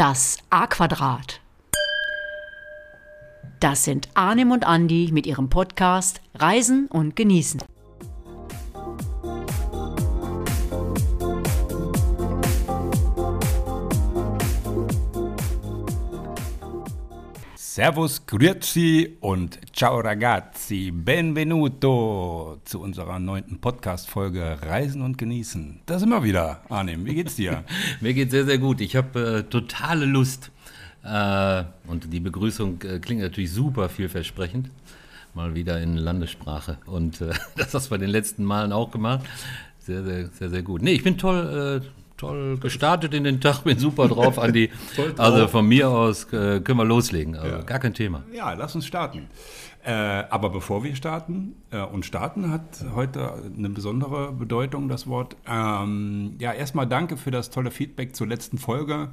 Das A-Quadrat. Das sind Arnim und Andi mit ihrem Podcast Reisen und Genießen. Servus, Grüezi und Ciao ragazzi, benvenuto zu unserer neunten Podcast-Folge Reisen und Genießen. Da sind wir wieder, Arnim, wie geht's dir? Mir geht's sehr, sehr gut. Ich habe äh, totale Lust. Äh, und die Begrüßung äh, klingt natürlich super vielversprechend. Mal wieder in Landessprache. Und äh, das hast du bei den letzten Malen auch gemacht. Sehr, sehr, sehr, sehr gut. Nee, ich bin toll, äh, toll gestartet in den Tag, bin super drauf, Andi. also von mir aus äh, können wir loslegen. Also Ja. gar kein Thema. Ja, lass uns starten. Äh, aber bevor wir starten, äh, und starten hat heute eine besondere Bedeutung, das Wort. Ähm, ja, erstmal danke für das tolle Feedback zur letzten Folge.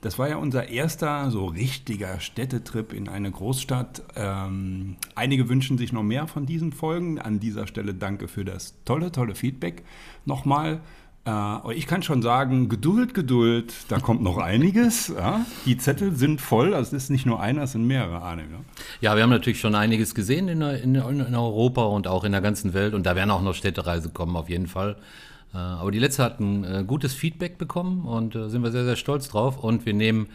Das war ja unser erster so richtiger Städtetrip in eine Großstadt. Ähm, einige wünschen sich noch mehr von diesen Folgen. An dieser Stelle danke für das tolle, tolle Feedback nochmal. Äh, aber ich kann schon sagen, Geduld, Geduld, da kommt noch einiges. Ja? Die Zettel sind voll, also es ist nicht nur einer, es sind mehrere, Arne. Ja? Ja, wir haben natürlich schon einiges gesehen in, in, in Europa und auch in der ganzen Welt. Und da werden auch noch Städtereise kommen, auf jeden Fall. Äh, Aber die letzte hat ein äh, gutes Feedback bekommen und sind wir sehr, sehr stolz drauf. Und wir nehmen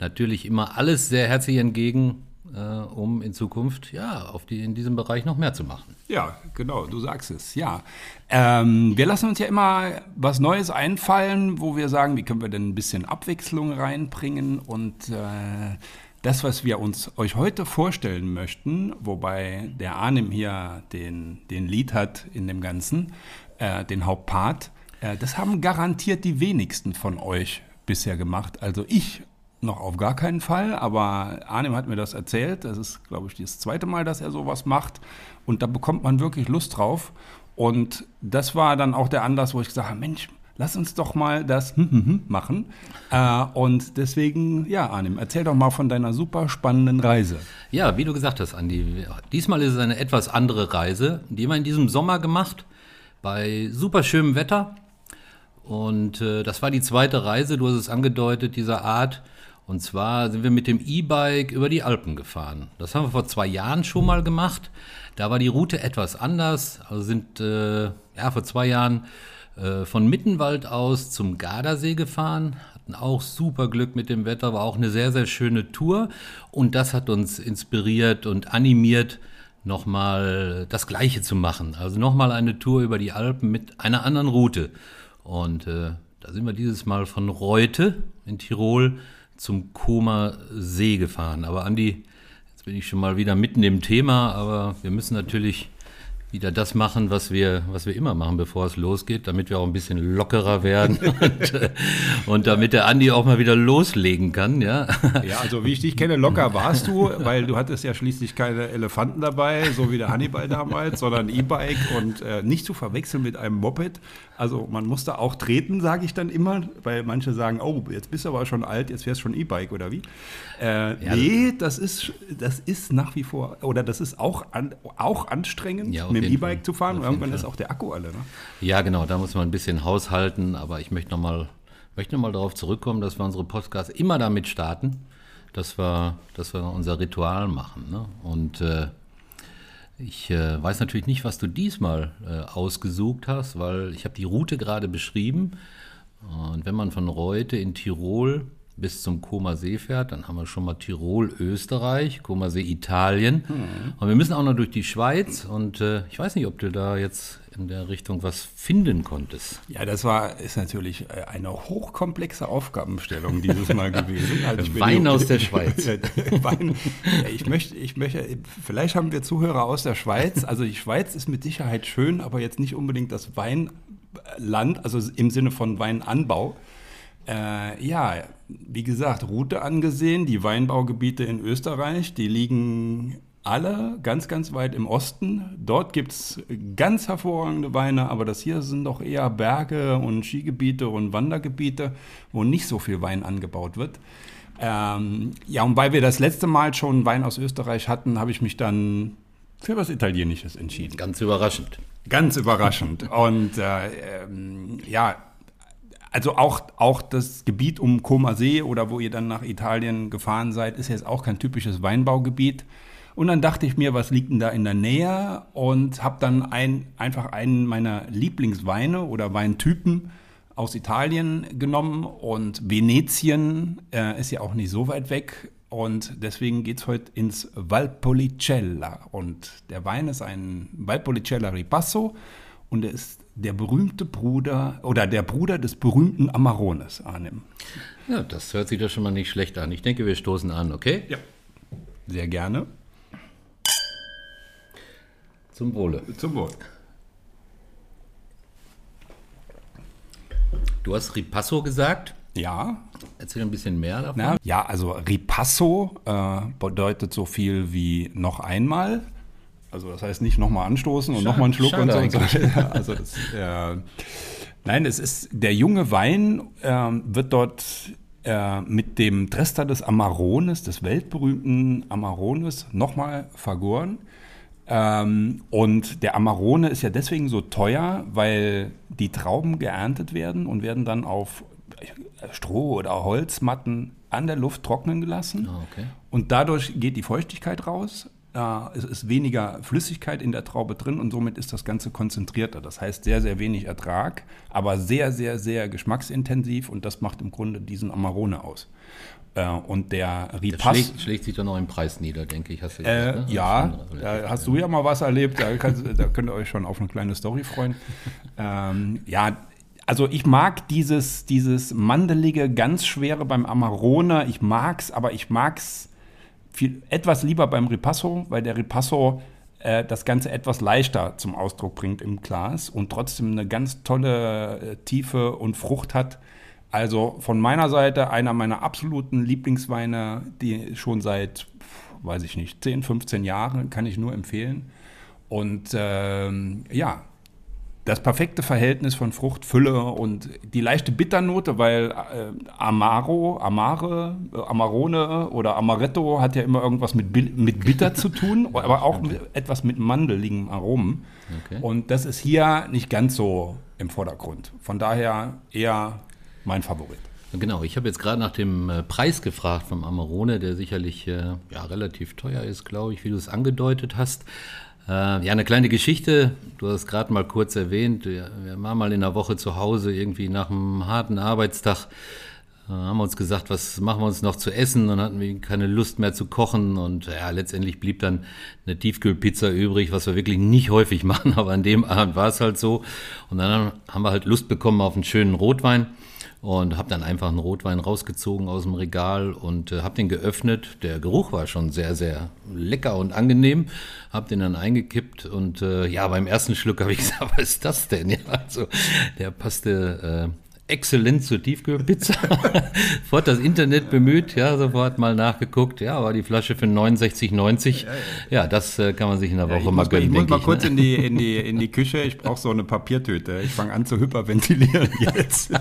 natürlich immer alles sehr herzlich entgegen, äh, um in Zukunft ja auf die, in diesem Bereich noch mehr zu machen. Ja, genau, du sagst es, ja. Ähm, wir lassen uns ja immer was Neues einfallen, wo wir sagen, wie können wir denn ein bisschen Abwechslung reinbringen und äh, das, was wir uns euch heute vorstellen möchten, wobei der Arnim hier den, den Lied hat in dem Ganzen, äh, den Hauptpart, äh, das haben garantiert die wenigsten von euch bisher gemacht. Also ich noch auf gar keinen Fall, aber Arnim hat mir das erzählt. Das ist, glaube ich, das zweite Mal, dass er sowas macht. Und da bekommt man wirklich Lust drauf. Und das war dann auch der Anlass, wo ich gesagt habe, Mensch, lass uns doch mal das machen. Äh, und deswegen, ja, Arnim, erzähl doch mal von deiner super spannenden Reise. Ja, wie du gesagt hast, Andi, diesmal ist es eine etwas andere Reise. Die haben wir in diesem Sommer gemacht, bei super schönem Wetter. Und äh, das war die zweite Reise, du hast es angedeutet, dieser Art. Und zwar sind wir mit dem E-Bike über die Alpen gefahren. Das haben wir vor zwei Jahren schon mal gemacht. Da war die Route etwas anders. Also sind äh, ja vor zwei Jahren äh, von Mittenwald aus zum Gardasee gefahren. Hatten auch super Glück mit dem Wetter, war auch eine sehr, sehr schöne Tour. Und das hat uns inspiriert und animiert, nochmal das Gleiche zu machen. Also nochmal eine Tour über die Alpen mit einer anderen Route. Und äh, da sind wir dieses Mal von Reute in Tirol zum Koma See gefahren. Aber Andi, jetzt bin ich schon mal wieder mitten im Thema, aber wir müssen natürlich wieder das machen, was wir, was wir immer machen, bevor es losgeht, damit wir auch ein bisschen lockerer werden und, äh, und damit der Andi auch mal wieder loslegen kann, ja. Ja, also wie ich dich kenne, locker warst du, weil du hattest ja schließlich keine Elefanten dabei, so wie der Hannibal damals, sondern E-Bike und äh, nicht zu verwechseln mit einem Moped. Also man musste auch treten, sage ich dann immer, weil manche sagen, oh, jetzt bist du aber schon alt, jetzt fährst du schon E-Bike oder wie? Äh, Ja. nee, das ist, das ist nach wie vor, oder das ist auch, an, auch anstrengend, Ja, mit dem Fall. E-Bike zu fahren. Und irgendwann jeden ist Fall. auch der Akku alle. Ne? Ja, genau, da muss man ein bisschen haushalten, aber ich möchte nochmal möchte noch mal darauf zurückkommen, dass wir unsere Podcasts immer damit starten, dass wir, dass wir unser Ritual machen. Ne? Und äh, ich äh, weiß natürlich nicht, was du diesmal äh, ausgesucht hast, weil ich habe die Route gerade beschrieben. Und wenn man von Reute in Tirol bis zum Koma See fährt, dann haben wir schon mal Tirol, Österreich, Koma See, Italien. Und wir müssen auch noch durch die Schweiz. Und äh, ich weiß nicht, ob du da jetzt in der Richtung was finden konntest. Ja, das war, ist natürlich äh, eine hochkomplexe Aufgabenstellung dieses Mal gewesen. Also Wein aus der Schweiz. Wein. Ja, ich möchte, ich möchte, vielleicht haben wir Zuhörer aus der Schweiz. Also die Schweiz ist mit Sicherheit schön, aber jetzt nicht unbedingt das Weinland, also im Sinne von Weinanbau. Äh, ja, wie gesagt, Route angesehen, die Weinbaugebiete in Österreich, die liegen alle ganz, ganz weit im Osten. Dort gibt es ganz hervorragende Weine, aber das hier sind doch eher Berge und Skigebiete und Wandergebiete, wo nicht so viel Wein angebaut wird. Ähm, ja, und weil wir das letzte Mal schon Wein aus Österreich hatten, habe ich mich dann für was Italienisches entschieden. Ganz überraschend. Ganz überraschend. Und äh, ähm, ja, also auch, auch das Gebiet um Koma See oder wo ihr dann nach Italien gefahren seid, ist jetzt auch kein typisches Weinbaugebiet. Und dann dachte ich mir, was liegt denn da in der Nähe? Und habe dann ein, einfach einen meiner Lieblingsweine oder Weintypen aus Italien genommen. Und Venetien äh, ist ja auch nicht so weit weg. Und deswegen geht es heute ins Valpolicella. Und der Wein ist ein Valpolicella Ripasso und er ist der berühmte Bruder oder der Bruder des berühmten Amarones, Arnim. Ja, das hört sich doch schon mal nicht schlecht an. Ich denke, wir stoßen an, okay? Ja. Sehr gerne. Zum Wohle. Zum Wohl. Du hast Ripasso gesagt. Ja. Erzähl ein bisschen mehr davon. Na, ja, also Ripasso äh, bedeutet so viel wie noch einmal. Also das heißt nicht nochmal anstoßen und nochmal einen Schluck und so. Und so. also das, äh, nein, es ist der junge Wein äh, wird dort äh, mit dem Trester des Amarones, des weltberühmten Amarones, nochmal vergoren. Ähm, und der Amarone ist ja deswegen so teuer, weil die Trauben geerntet werden und werden dann auf Stroh oder Holzmatten an der Luft trocknen gelassen. Ah, okay. Und dadurch geht die Feuchtigkeit raus. Äh, es ist weniger Flüssigkeit in der Traube drin und somit ist das Ganze konzentrierter. Das heißt sehr, sehr wenig Ertrag, aber sehr, sehr, sehr geschmacksintensiv und das macht im Grunde diesen Amarone aus. Äh, und der Ripass. Das schlägt, schlägt sich doch noch im Preis nieder, denke ich. Hast du äh, ne? Ja, da hast du ja mal was erlebt. Da, kannst, da könnt ihr euch schon auf eine kleine Story freuen. ähm, ja, also ich mag dieses, dieses mandelige, ganz schwere beim Amarone. Ich mag's, aber ich mag's viel, etwas lieber beim Ripasso, weil der Ripasso äh, das Ganze etwas leichter zum Ausdruck bringt im Glas und trotzdem eine ganz tolle äh, Tiefe und Frucht hat. Also von meiner Seite einer meiner absoluten Lieblingsweine, die schon seit, weiß ich nicht, 10, 15 Jahren kann ich nur empfehlen. Und ähm, ja, das perfekte Verhältnis von Frucht, Fülle und die leichte Bitternote, weil äh, Amaro, Amare, äh, Amarone oder Amaretto hat ja immer irgendwas mit, mit Bitter zu tun, aber auch mit, etwas mit mandeligem Aromen. Okay. Und das ist hier nicht ganz so im Vordergrund. Von daher eher mein Favorit. Genau, ich habe jetzt gerade nach dem äh, Preis gefragt vom Amarone, der sicherlich äh, ja, relativ teuer ist, glaube ich, wie du es angedeutet hast. Äh, ja, eine kleine Geschichte. Du hast gerade mal kurz erwähnt. Wir, wir, waren mal in der Woche zu Hause, irgendwie nach einem harten Arbeitstag. Äh, haben wir uns gesagt, was machen wir uns noch zu essen? Dann hatten wir keine Lust mehr zu kochen. Und ja, letztendlich blieb dann eine Tiefkühlpizza übrig, was wir wirklich nicht häufig machen. Aber an dem Abend war es halt so. Und dann haben wir halt Lust bekommen auf einen schönen Rotwein und habe dann einfach einen Rotwein rausgezogen aus dem Regal und äh, habe den geöffnet. Der Geruch war schon sehr, sehr lecker und angenehm. Habe den dann eingekippt und äh, ja, beim ersten Schluck habe ich gesagt, was ist das denn? Ja, also der passte äh, exzellent zur Tiefkühlpizza. sofort das Internet bemüht, ja, sofort mal nachgeguckt. Ja, war die Flasche für 69,90. Ja, ja. ja, das äh, kann man sich in der Woche mal gönnen. Ich muss mal ich, kurz ne? in, die, in, die, in die Küche. Ich brauche so eine Papiertüte. Ich fange an zu hyperventilieren jetzt.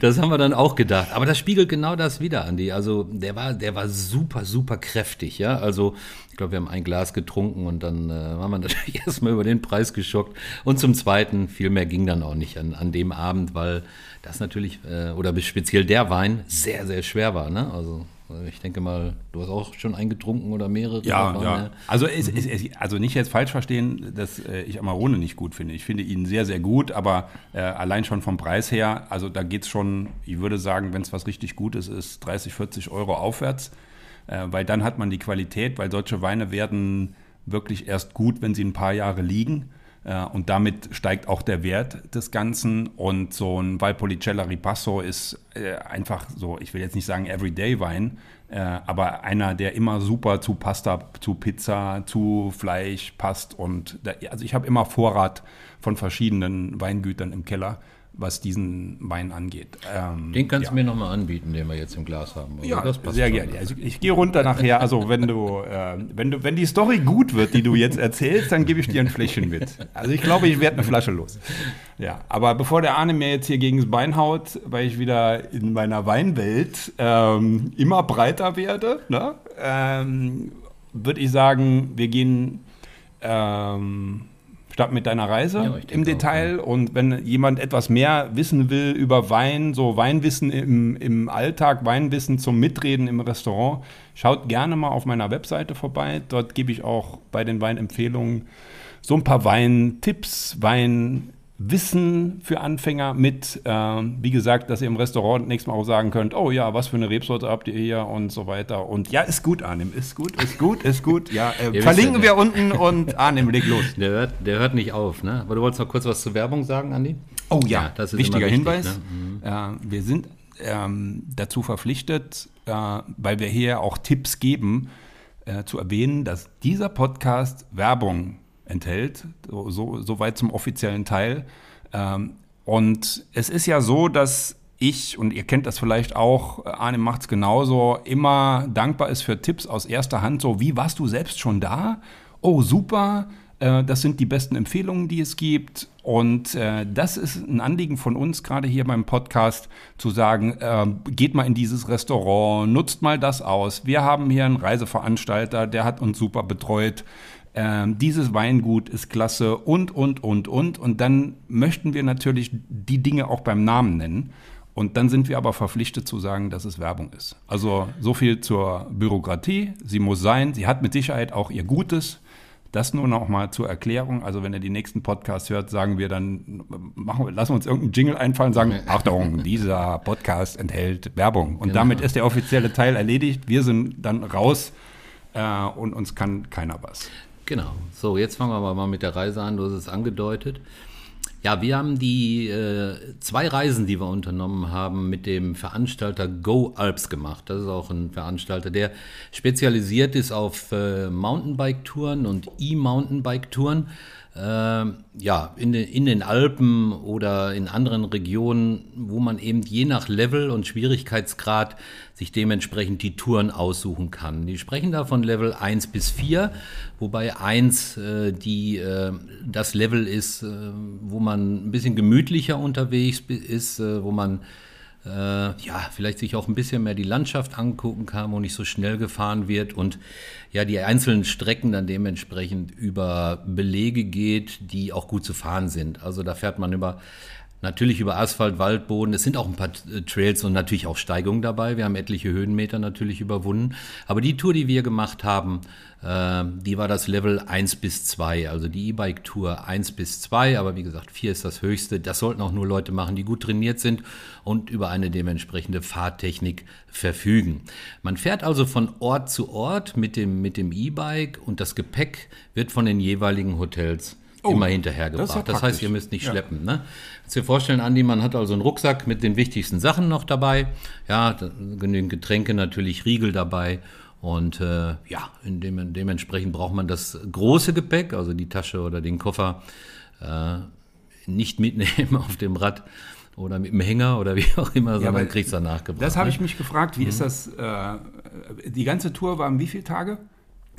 das haben wir dann auch gedacht. Aber das spiegelt genau das wieder, Andi. Also der war, der war super, super kräftig. Ja, also ich glaube, wir haben ein Glas getrunken und dann äh, waren wir natürlich erstmal über den Preis geschockt. Und zum Zweiten, viel mehr ging dann auch nicht an, an dem Abend, weil das natürlich, äh, oder speziell der Wein, sehr, sehr schwer war. Ne? Also äh, ich denke mal, du hast auch schon eingetrunken oder mehrere. Ja, davon, ja. Ne? Also, es, mhm. es, es, also nicht jetzt falsch verstehen, dass äh, ich Amarone nicht gut finde. Ich finde ihn sehr, sehr gut, aber äh, allein schon vom Preis her, also da geht es schon, ich würde sagen, wenn es was richtig Gutes ist, 30, 40 Euro aufwärts, äh, weil dann hat man die Qualität, weil solche Weine werden wirklich erst gut, wenn sie ein paar Jahre liegen. Äh, und damit steigt auch der Wert des Ganzen. Und so ein Valpolicella Ripasso ist äh, einfach so, ich will jetzt nicht sagen Everyday-Wein, äh, aber einer, der immer super zu Pasta, zu Pizza, zu Fleisch passt. Und da, also ich habe immer Vorrat von verschiedenen Weingütern im Keller was diesen Wein angeht. Ähm, den kannst ja. du mir nochmal anbieten, den wir jetzt im Glas haben. Oder? Ja, sehr gerne. Also ich, ich gehe runter nachher. Also wenn du, äh, wenn du, wenn die Story gut wird, die du jetzt erzählst, dann gebe ich dir ein Fläschchen mit. Also ich glaube, ich werde eine Flasche los. Ja, aber bevor der Arne mir jetzt hier gegen das Bein haut, weil ich wieder in meiner Weinwelt ähm, immer breiter werde, ne, ähm, würde ich sagen, wir gehen Start mit deiner Reise Ja, im Detail. Und wenn jemand etwas mehr wissen will über Wein, so Weinwissen im, im Alltag, Weinwissen zum Mitreden im Restaurant, schaut gerne mal auf meiner Webseite vorbei. Dort gebe ich auch bei den Weinempfehlungen so ein paar Weintipps, Weinwissen für Anfänger mit. Ähm, wie gesagt, dass ihr im Restaurant nächstes Mal auch sagen könnt, oh ja, was für eine Rebsorte habt ihr hier und so weiter. Und ja, ist gut, Arnim, ist gut, ist gut, ist gut. Ja, äh, verlinken ja, wir unten und Arnim, leg los. Der hört, der hört nicht auf, ne? Aber du wolltest noch kurz was zur Werbung sagen, Andi? Oh ja, das ist wichtiger wichtig, Hinweis. ne? Äh, wir sind ähm, dazu verpflichtet, äh, weil wir hier auch Tipps geben, äh, zu erwähnen, dass dieser Podcast Werbung enthält, so, so, weit zum offiziellen Teil. Ähm, und es ist ja so, dass ich, und ihr kennt das vielleicht auch, Arne macht's genauso, immer dankbar ist für Tipps aus erster Hand, so wie warst du selbst schon da? Oh, super, äh, das sind die besten Empfehlungen, die es gibt. Und äh, das ist ein Anliegen von uns, gerade hier beim Podcast, zu sagen, äh, geht mal in dieses Restaurant, nutzt mal das aus. Wir haben hier einen Reiseveranstalter, der hat uns super betreut. Ähm, dieses Weingut ist klasse und, und, und, und. Und dann möchten wir natürlich die Dinge auch beim Namen nennen. Und dann sind wir aber verpflichtet zu sagen, dass es Werbung ist. Also so viel zur Bürokratie. Sie muss sein. Sie hat mit Sicherheit auch ihr Gutes. Das nur noch mal zur Erklärung. Also wenn ihr die nächsten Podcasts hört, sagen wir dann, machen wir, lassen wir uns irgendeinen Jingle einfallen, sagen, Achtung, dieser Podcast enthält Werbung. Und Genau. damit ist der offizielle Teil erledigt. Wir sind dann raus äh, und uns kann keiner was. Genau. So, jetzt fangen wir aber mal mit der Reise an. Du hast es angedeutet. Ja, wir haben die äh, zwei Reisen, die wir unternommen haben, mit dem Veranstalter Go Alps gemacht. Das ist auch ein Veranstalter, der spezialisiert ist auf äh, Mountainbike-Touren und E-Mountainbike-Touren. Äh, ja, in den, in den Alpen oder in anderen Regionen, wo man eben je nach Level und Schwierigkeitsgrad sich dementsprechend die Touren aussuchen kann. Die sprechen da von Level 1 bis 4, wobei 1 äh, die, äh, das Level ist, äh, wo man ein bisschen gemütlicher unterwegs ist, äh, wo man äh, ja, vielleicht sich auch ein bisschen mehr die Landschaft angucken kann, wo nicht so schnell gefahren wird und ja, die einzelnen Strecken dann dementsprechend über Belege geht, die auch gut zu fahren sind. Also da fährt man über Natürlich über Asphalt, Waldboden. Es sind auch ein paar äh, Trails und natürlich auch Steigungen dabei. Wir haben etliche Höhenmeter natürlich überwunden. Aber die Tour, die wir gemacht haben, äh, die war das Level 1 bis 2. Also die E-Bike-Tour 1 bis 2. Aber wie gesagt, 4 ist das höchste. Das sollten auch nur Leute machen, die gut trainiert sind und über eine dementsprechende Fahrtechnik verfügen. Man fährt also von Ort zu Ort mit dem, mit dem E-Bike und das Gepäck wird von den jeweiligen Hotels Oh, immer das hinterhergebracht. ja Das, heißt, ihr müsst nicht Ja. schleppen. Ne? Kannst dir vorstellen, Andi, man hat also einen Rucksack mit den wichtigsten Sachen noch dabei. Ja, genügend Getränke, natürlich Riegel dabei. Und äh, ja, dem, dementsprechend braucht man das große Gepäck, also die Tasche oder den Koffer, äh, nicht mitnehmen auf dem Rad oder mit dem Hänger oder wie auch immer, sondern weil kriegst du nachgebracht. Das habe ne? ich mich gefragt, wie ist das? Äh, die ganze Tour war wie viele Tage?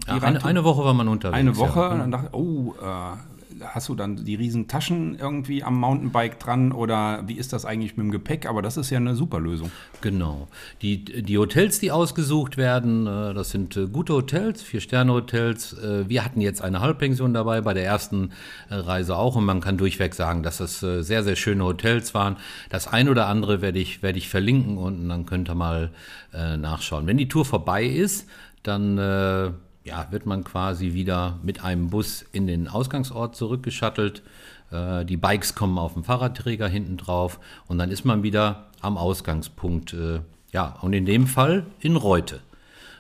Ja, eine, eine Woche war man unterwegs. Eine Woche. Ja. Und dann dachte ich, oh, äh, hast du dann die riesen Taschen irgendwie am Mountainbike dran oder wie ist das eigentlich mit dem Gepäck? Aber das ist ja eine super Lösung. Genau. Die, die Hotels, die ausgesucht werden, äh, das sind äh, gute Hotels, Vier-Sterne-Hotels. Äh, Wir hatten jetzt eine Halbpension dabei, bei der ersten Reise auch. Und man kann durchweg sagen, dass das sehr, sehr schöne Hotels waren. Das ein oder andere werde ich, werde ich verlinken unten, dann könnt ihr mal nachschauen. Wenn die Tour vorbei ist, dann ja, wird man quasi wieder mit einem Bus in den Ausgangsort zurückgeschattelt. Äh, Die Bikes kommen auf dem Fahrradträger hinten drauf und dann ist man wieder am Ausgangspunkt. äh, Ja, und in dem Fall in Reute.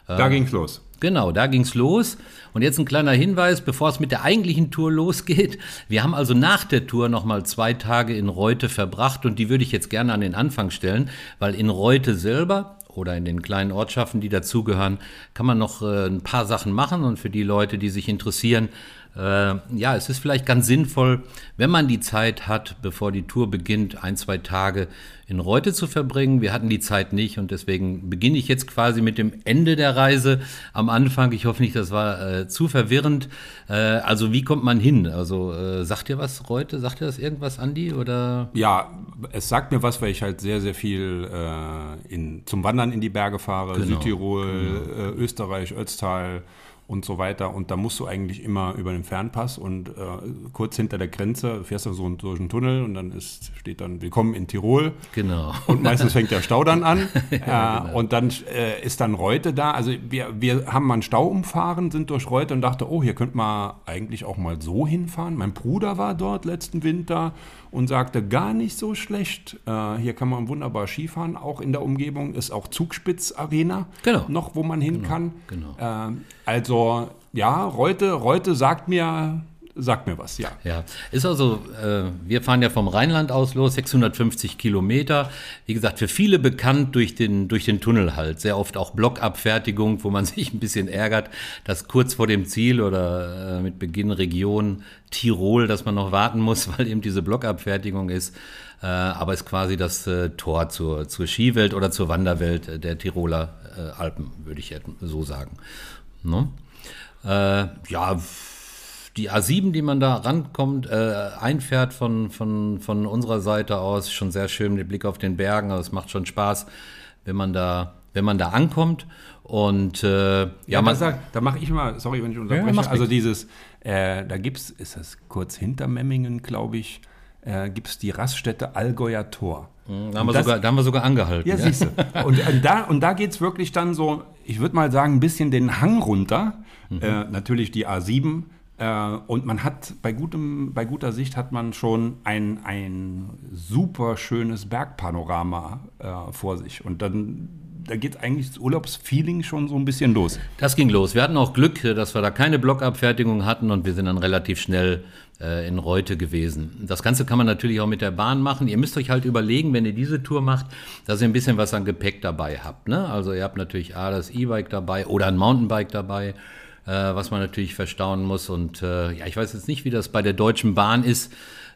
Da ging's los. Genau, da ging's los. Und jetzt ein kleiner Hinweis, bevor es mit der eigentlichen Tour losgeht. Wir haben also nach der Tour nochmal zwei Tage in Reute verbracht und die würde ich jetzt gerne an den Anfang stellen, weil in Reute selber oder in den kleinen Ortschaften, die dazugehören, kann man noch äh, ein paar Sachen machen. Und für die Leute, die sich interessieren, äh, ja, es ist vielleicht ganz sinnvoll, wenn man die Zeit hat, bevor die Tour beginnt, ein, zwei Tage in Reute zu verbringen. Wir hatten die Zeit nicht und deswegen beginne ich jetzt quasi mit dem Ende der Reise am Anfang. Ich hoffe nicht, das war äh, zu verwirrend. Äh, also wie kommt man hin? Also äh, sagt ihr was, Reute? Sagt ihr das irgendwas, Andi? Oder? Ja, es sagt mir was, weil ich halt sehr, sehr viel äh, in, zum Wandern in die Berge fahre. Genau, Südtirol, äh, Österreich, Ötztal und so weiter. Und da musst du eigentlich immer über den Fernpass und äh, kurz hinter der Grenze fährst du so durch einen Tunnel und dann ist, steht dann Willkommen in Tirol. Genau. Und meistens fängt der Stau dann an. ja, genau. Und dann äh, ist dann Reute da. Also wir, wir haben mal einen Stau umfahren, sind durch Reute und dachte, oh, hier könnte man eigentlich auch mal so hinfahren. Mein Bruder war dort letzten Winter und sagte, gar nicht so schlecht. Äh, hier kann man wunderbar Skifahren. Auch in der Umgebung ist auch Zugspitz-Arena genau. noch, wo man hin genau. kann. Genau. Äh, ja, Reute, Reute sagt mir, sagt mir was, ja. Ja, ist also, äh, wir fahren ja vom Rheinland aus los, 650 Kilometer. Wie gesagt, für viele bekannt durch den, durch den Tunnel halt. Sehr oft auch Blockabfertigung, wo man sich ein bisschen ärgert, dass kurz vor dem Ziel oder äh, mit Beginn Region Tirol, dass man noch warten muss, weil eben diese Blockabfertigung ist. Äh, aber ist quasi das äh, Tor zur, zur Skiwelt oder zur Wanderwelt der Tiroler äh, Alpen, würde ich so sagen. Ne? Äh, ja, die A7, die man da rankommt, äh, einfährt von, von, von unserer Seite aus, schon sehr schön mit Blick auf den Bergen. Also es macht schon Spaß, wenn man da, wenn man da ankommt. Und äh, ja, ja man sagt, da mache ich mal, sorry, wenn ich unterbreche. Ja, also dieses, äh, da gibt es, ist das kurz hinter Memmingen, glaube ich, äh, gibt es die Raststätte Allgäuer Tor. Da haben, wir das, sogar, da haben wir sogar angehalten. Ja, ja. siehst du. Und, und da, und da geht es wirklich dann so, ich würde mal sagen, ein bisschen den Hang runter. Mhm. Äh, natürlich die A7 äh, und man hat bei, gutem, bei guter Sicht hat man schon ein, ein super schönes Bergpanorama äh, vor sich. Und dann da geht eigentlich das Urlaubsfeeling schon so ein bisschen los. Das ging los. Wir hatten auch Glück, dass wir da keine Blockabfertigung hatten und wir sind dann relativ schnell äh, in Reute gewesen. Das Ganze kann man natürlich auch mit der Bahn machen. Ihr müsst euch halt überlegen, wenn ihr diese Tour macht, dass ihr ein bisschen was an Gepäck dabei habt. Ne? Also ihr habt natürlich A, das E-Bike dabei oder ein Mountainbike dabei äh, was man natürlich verstauen muss. Und äh, ja, ich weiß jetzt nicht, wie das bei der Deutschen Bahn ist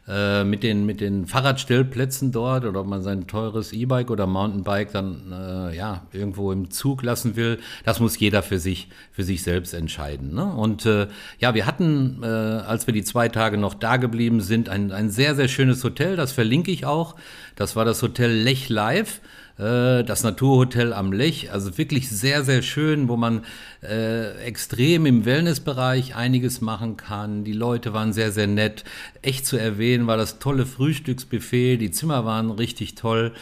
äh, mit, den, mit den Fahrradstellplätzen dort oder ob man sein teures E-Bike oder Mountainbike dann äh, ja, irgendwo im Zug lassen will. Das muss jeder für sich, für sich selbst entscheiden. Ne? Und äh, ja, wir hatten, äh, als wir die zwei Tage noch da geblieben sind, ein, ein sehr, sehr schönes Hotel, das verlinke ich auch. Das war das Hotel Lech Live. Äh, das Naturhotel am Lech, also wirklich sehr, sehr schön, wo man äh, extrem im Wellnessbereich einiges machen kann. Die Leute waren sehr, sehr nett. Echt zu erwähnen war das tolle Frühstücksbuffet, die Zimmer waren richtig toll.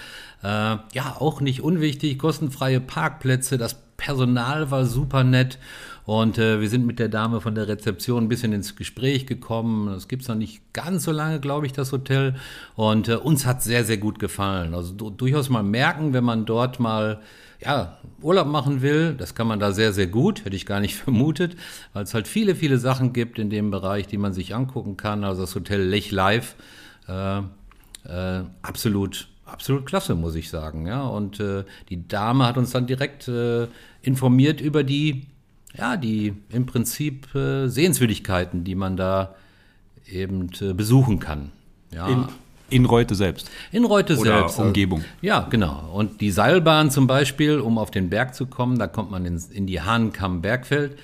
Äh, ja, auch nicht unwichtig, kostenfreie Parkplätze, das Personal war super nett. Und äh, wir sind mit der Dame von der Rezeption ein bisschen ins Gespräch gekommen. Das gibt es noch nicht ganz so lange, glaube ich, das Hotel. Und äh, uns hat sehr, sehr gut gefallen. Also durchaus mal merken, wenn man dort mal ja, Urlaub machen will, das kann man da sehr, sehr gut, hätte ich gar nicht vermutet, weil es halt viele, viele Sachen gibt in dem Bereich, die man sich angucken kann. Also das Hotel Lech Live, äh, äh, absolut, absolut klasse, muss ich sagen. Ja, und äh, die Dame hat uns dann direkt äh, informiert über die ja, die im Prinzip äh, Sehenswürdigkeiten, die man da eben äh, besuchen kann. Ja. In, in Reute selbst. In Reute Oder selbst. Umgebung. Ja, genau. Und die Seilbahn zum Beispiel, um auf den Berg zu kommen, da kommt man in, in die Hahnkamm-Bergfeld.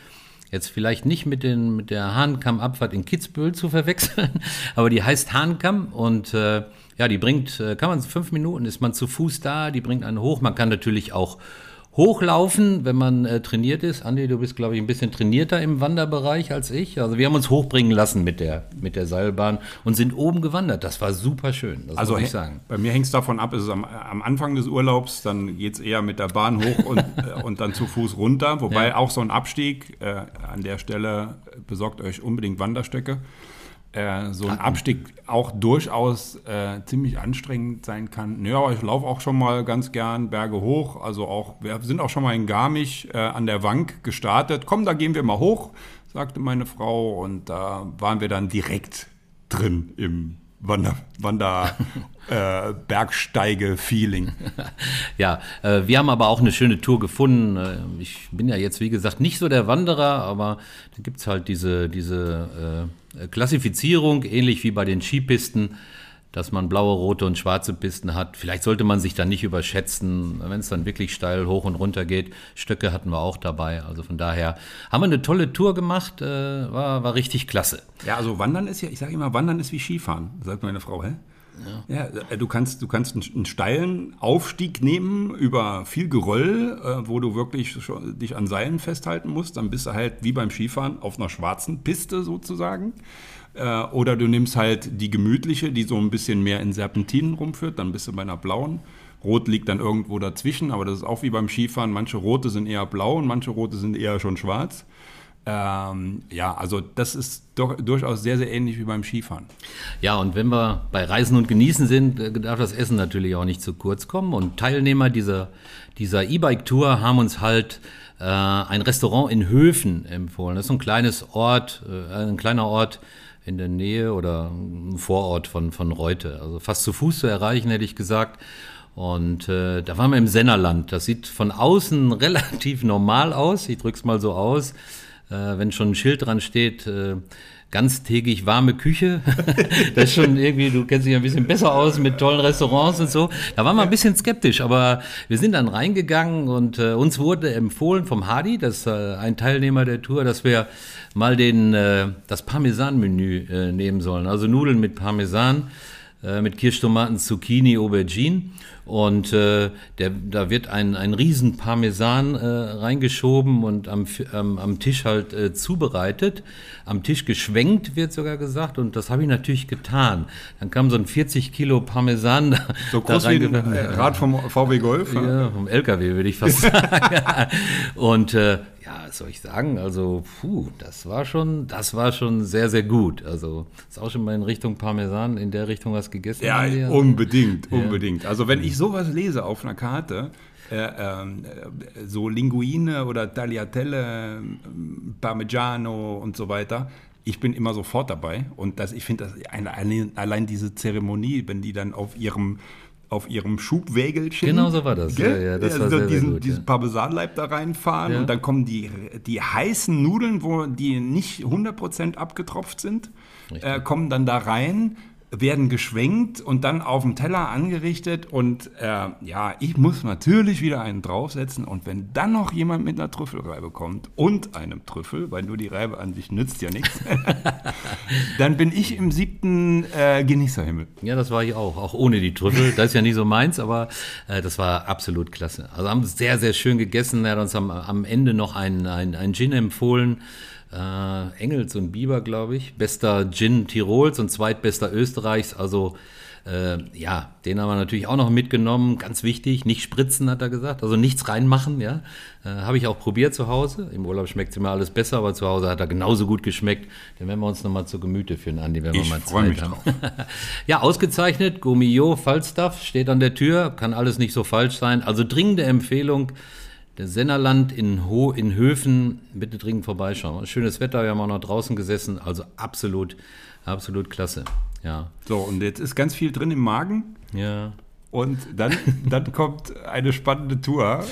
Jetzt vielleicht nicht mit, den, mit der Hahnkamm-Abfahrt in Kitzbühel zu verwechseln, aber die heißt Hahnkamm und äh, ja, die bringt, äh, kann man fünf Minuten, ist man zu Fuß da, die bringt einen hoch. Man kann natürlich auch Hochlaufen, wenn man äh, trainiert ist. Andi, du bist, glaube ich, ein bisschen trainierter im Wanderbereich als ich. Also wir haben uns hochbringen lassen mit der, mit der Seilbahn und sind oben gewandert. Das war super schön, das also muss ich sagen. Bei mir hängt es davon ab, ist es am, am, Anfang des Urlaubs, dann geht es eher mit der Bahn hoch und, äh, und dann zu Fuß runter. Wobei ja. auch so ein Abstieg, äh, an der Stelle besorgt euch unbedingt Wanderstöcke äh, so ein Abstieg auch durchaus äh, ziemlich anstrengend sein kann. Naja, ich laufe auch schon mal ganz gern Berge hoch. Also auch, wir sind auch schon mal in Garmisch äh, an der Wank gestartet. Komm, da gehen wir mal hoch, sagte meine Frau. Und da waren wir dann direkt drin im Wander, Wander äh, Bergsteige-Feeling. ja, äh, wir haben aber auch eine schöne Tour gefunden. Äh, ich bin ja jetzt, wie gesagt, nicht so der Wanderer, aber da gibt es halt diese, diese äh, Klassifizierung, ähnlich wie bei den Skipisten dass man blaue, rote und schwarze Pisten hat. Vielleicht sollte man sich da nicht überschätzen, wenn es dann wirklich steil hoch und runter geht. Stöcke hatten wir auch dabei. Also von daher haben wir eine tolle Tour gemacht, äh, war, war richtig klasse. Ja, also Wandern ist ja, ich sage immer, Wandern ist wie Skifahren, sagt meine Frau, hä? Ja, äh, du kannst, du kannst einen, einen steilen Aufstieg nehmen über viel Geröll, äh, wo du wirklich dich an Seilen festhalten musst. Dann bist du halt wie beim Skifahren auf einer schwarzen Piste sozusagen. Äh, oder du nimmst halt die gemütliche, die so ein bisschen mehr in Serpentinen rumführt. Dann bist du bei einer blauen. Rot liegt dann irgendwo dazwischen, aber das ist auch wie beim Skifahren. Manche rote sind eher blau und manche rote sind eher schon schwarz. Ähm, ja, also das ist doch durchaus sehr, sehr ähnlich wie beim Skifahren. Ja, und wenn wir bei Reisen und Genießen sind, äh, darf das Essen natürlich auch nicht zu kurz kommen. Und Teilnehmer dieser dieser E-Bike-Tour haben uns halt äh, ein Restaurant in Höfen empfohlen. Das ist ein kleines Ort, äh, ein kleiner Ort in der Nähe oder ein Vorort von, von Reute. Also fast zu Fuß zu erreichen, hätte ich gesagt. Und äh, da waren wir im Sennerland. Das sieht von außen relativ normal aus. Ich drück's mal so aus wenn schon ein Schild dran steht, äh, ganztägig warme Küche. das ist schon irgendwie, du kennst dich ein bisschen besser aus mit tollen Restaurants und so. Da waren wir ein bisschen skeptisch, aber wir sind dann reingegangen und äh, uns wurde empfohlen vom Hadi, das ist äh, ein Teilnehmer der Tour, dass wir mal den, äh, das Parmesan-Menü äh, nehmen sollen. Also Nudeln mit Parmesan, äh, mit Kirschtomaten, Zucchini, Aubergine. Und äh, der, da wird ein, ein riesen Parmesan äh, reingeschoben und am, ähm, am Tisch halt äh, zubereitet. Am Tisch geschwenkt, wird sogar gesagt. Und das habe ich natürlich getan. Dann kam so ein 40 Kilo Parmesan da, So groß da wie ein äh, Rad vom VW Golf. ja, vom LKW würde ich fast sagen. und äh, ja, was soll ich sagen? Also, puh, das war schon, das war schon sehr, sehr gut. Also, ist auch schon mal in Richtung Parmesan, in der Richtung was gegessen. Ja, wir? unbedingt, unbedingt. Also wenn ich sowas lese auf einer Karte, äh, äh, so Linguine oder Tagliatelle, Parmigiano und so weiter, ich bin immer sofort dabei. Und das, ich finde, allein, allein diese Zeremonie, wenn die dann auf ihrem auf ihrem Schubwägelchen. Genau so war das. Gell? Ja, ja, das Ja, war sehr, sehr diesen, gut, diesen ja. Parmesanleib da reinfahren Ja. und dann kommen die, die heißen Nudeln, wo die nicht 100% abgetropft sind, äh, kommen dann da rein, werden geschwenkt und dann auf dem Teller angerichtet und äh, ja, ich muss natürlich wieder einen draufsetzen und wenn dann noch jemand mit einer Trüffelreibe kommt und einem Trüffel, weil nur die Reibe an sich nützt ja nichts, dann bin ich im siebten äh, Genießerhimmel. Ja, das war ich auch, auch ohne die Trüffel. Das ist ja nicht so meins, aber äh, das war absolut klasse. Also haben sehr, sehr schön gegessen. Er hat uns am, am Ende noch einen, einen, einen Gin empfohlen. Äh, Engels und Biber, glaube ich. Bester Gin Tirols und zweitbester Österreichs. Also äh, ja, den haben wir natürlich auch noch mitgenommen. Ganz wichtig, nicht spritzen, hat er gesagt. Also nichts reinmachen, ja. Äh, Habe ich auch probiert zu Hause. Im Urlaub schmeckt es immer alles besser, aber zu Hause hat er genauso gut geschmeckt. Den werden wir uns nochmal zu Gemüte führen, Andi, wenn wir Ich mal Zeit mich haben. drauf. ja, ausgezeichnet. Gummio Falstaff steht an der Tür. Kann alles nicht so falsch sein. Also dringende Empfehlung. Der Sennerland in, Ho in Höfen. Bitte dringend vorbeischauen. Schönes Wetter. Wir haben auch noch draußen gesessen. Also absolut, absolut klasse. Ja. So, und jetzt ist ganz viel drin im Magen. Ja. Und dann, dann kommt eine spannende Tour.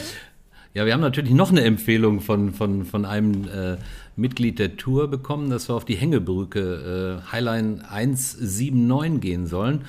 Ja, wir haben natürlich noch eine Empfehlung von, von, von einem äh, Mitglied der Tour bekommen, dass wir auf die Hängebrücke äh, Highline 179 gehen sollen.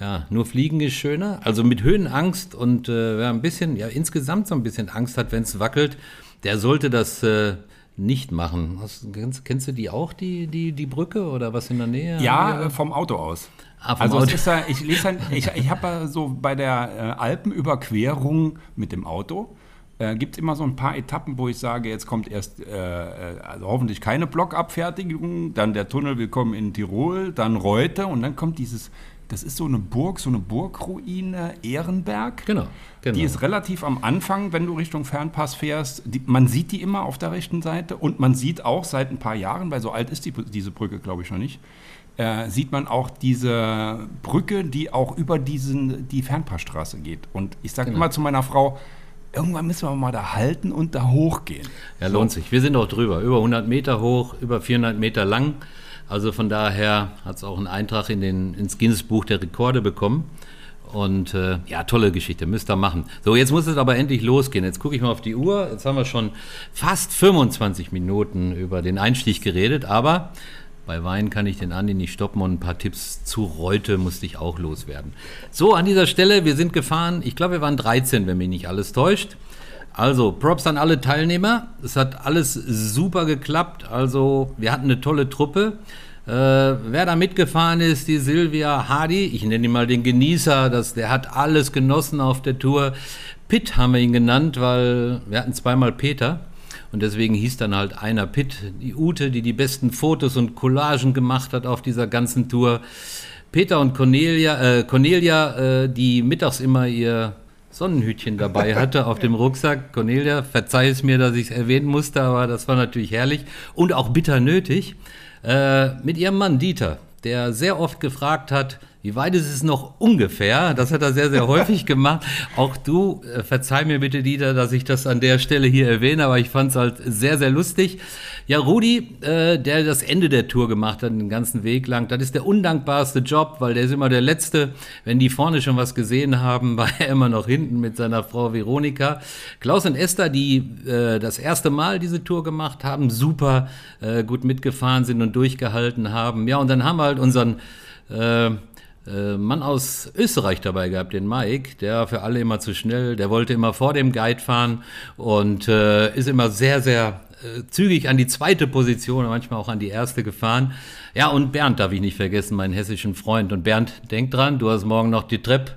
Ja, nur Fliegen ist schöner. Also mit Höhenangst und äh, wer ein bisschen, ja, insgesamt so ein bisschen Angst hat, wenn es wackelt, der sollte das äh, nicht machen. Hast, kennst, kennst du die auch, die, die, die Brücke oder was in der Nähe? Ja, äh, vom Auto aus. Ah, vom also Auto. ist ja, ich lese ich, ich habe ja so bei der äh, Alpenüberquerung mit dem Auto, äh, gibt es immer so ein paar Etappen, wo ich sage, jetzt kommt erst, äh, äh, also hoffentlich keine Blockabfertigung, dann der Tunnel Willkommen in Tirol, dann Reute und dann kommt dieses, das ist so eine Burg, so eine Burgruine, Ehrenberg. Genau, genau. Die ist relativ am Anfang, wenn du Richtung Fernpass fährst. Die, man sieht die immer auf der rechten Seite und man sieht auch seit ein paar Jahren, weil so alt ist die, diese Brücke, glaube ich, noch nicht, äh, sieht man auch diese Brücke, die auch über diesen, die Fernpassstraße geht. Und ich sage Genau. immer zu meiner Frau, irgendwann müssen wir mal da halten und da hochgehen. Ja, lohnt sich. Wir sind auch drüber. Über 100 Meter hoch, über 400 Meter lang. Also von daher hat es auch einen Eintrag in den, ins Guinness-Buch der Rekorde bekommen. Und äh, ja, tolle Geschichte, müsst ihr machen. So, jetzt muss es aber endlich losgehen. Jetzt gucke ich mal auf die Uhr. Jetzt haben wir schon fast 25 Minuten über den Einstieg geredet. Aber bei Wein kann ich den Andi nicht stoppen und ein paar Tipps zu Reute musste ich auch loswerden. So, an dieser Stelle, wir sind gefahren. Ich glaube, wir waren 13, wenn mich nicht alles täuscht. Also, Props an alle Teilnehmer. Es hat alles super geklappt. Also, wir hatten eine tolle Truppe. Äh, wer da mitgefahren ist, die Silvia Hardy, ich nenne ihn mal den Genießer, das, der hat alles genossen auf der Tour. Pitt haben wir ihn genannt, weil wir hatten zweimal Peter. Und deswegen hieß dann halt einer Pitt, die Ute, die die besten Fotos und Collagen gemacht hat auf dieser ganzen Tour. Peter und Cornelia, äh, Cornelia, äh, die mittags immer ihr Sonnenhütchen dabei hatte auf dem Rucksack. Cornelia, verzeih es mir, dass ich es erwähnen musste, aber das war natürlich herrlich und auch bitter nötig. Äh, mit ihrem Mann Dieter, der sehr oft gefragt hat, wie weit ist es noch ungefähr? Das hat er sehr, sehr häufig gemacht. Auch du, äh, verzeih mir bitte, Dieter, dass ich das an der Stelle hier erwähne, aber ich fand es halt sehr, sehr lustig. Ja, Rudi, äh, der das Ende der Tour gemacht hat, den ganzen Weg lang, das ist der undankbarste Job, weil der ist immer der Letzte. Wenn die vorne schon was gesehen haben, war er immer noch hinten mit seiner Frau Veronika. Klaus und Esther, die äh, das erste Mal diese Tour gemacht haben, super äh, gut mitgefahren sind und durchgehalten haben. Ja, und dann haben wir halt unseren äh, Mann aus Österreich dabei gehabt, den Mike, der für alle immer zu schnell, der wollte immer vor dem Guide fahren und äh, ist immer sehr, sehr äh, zügig an die zweite Position, manchmal auch an die erste gefahren. Ja, und Bernd darf ich nicht vergessen, meinen hessischen Freund. Und Bernd, denk dran, du hast morgen noch die Treppe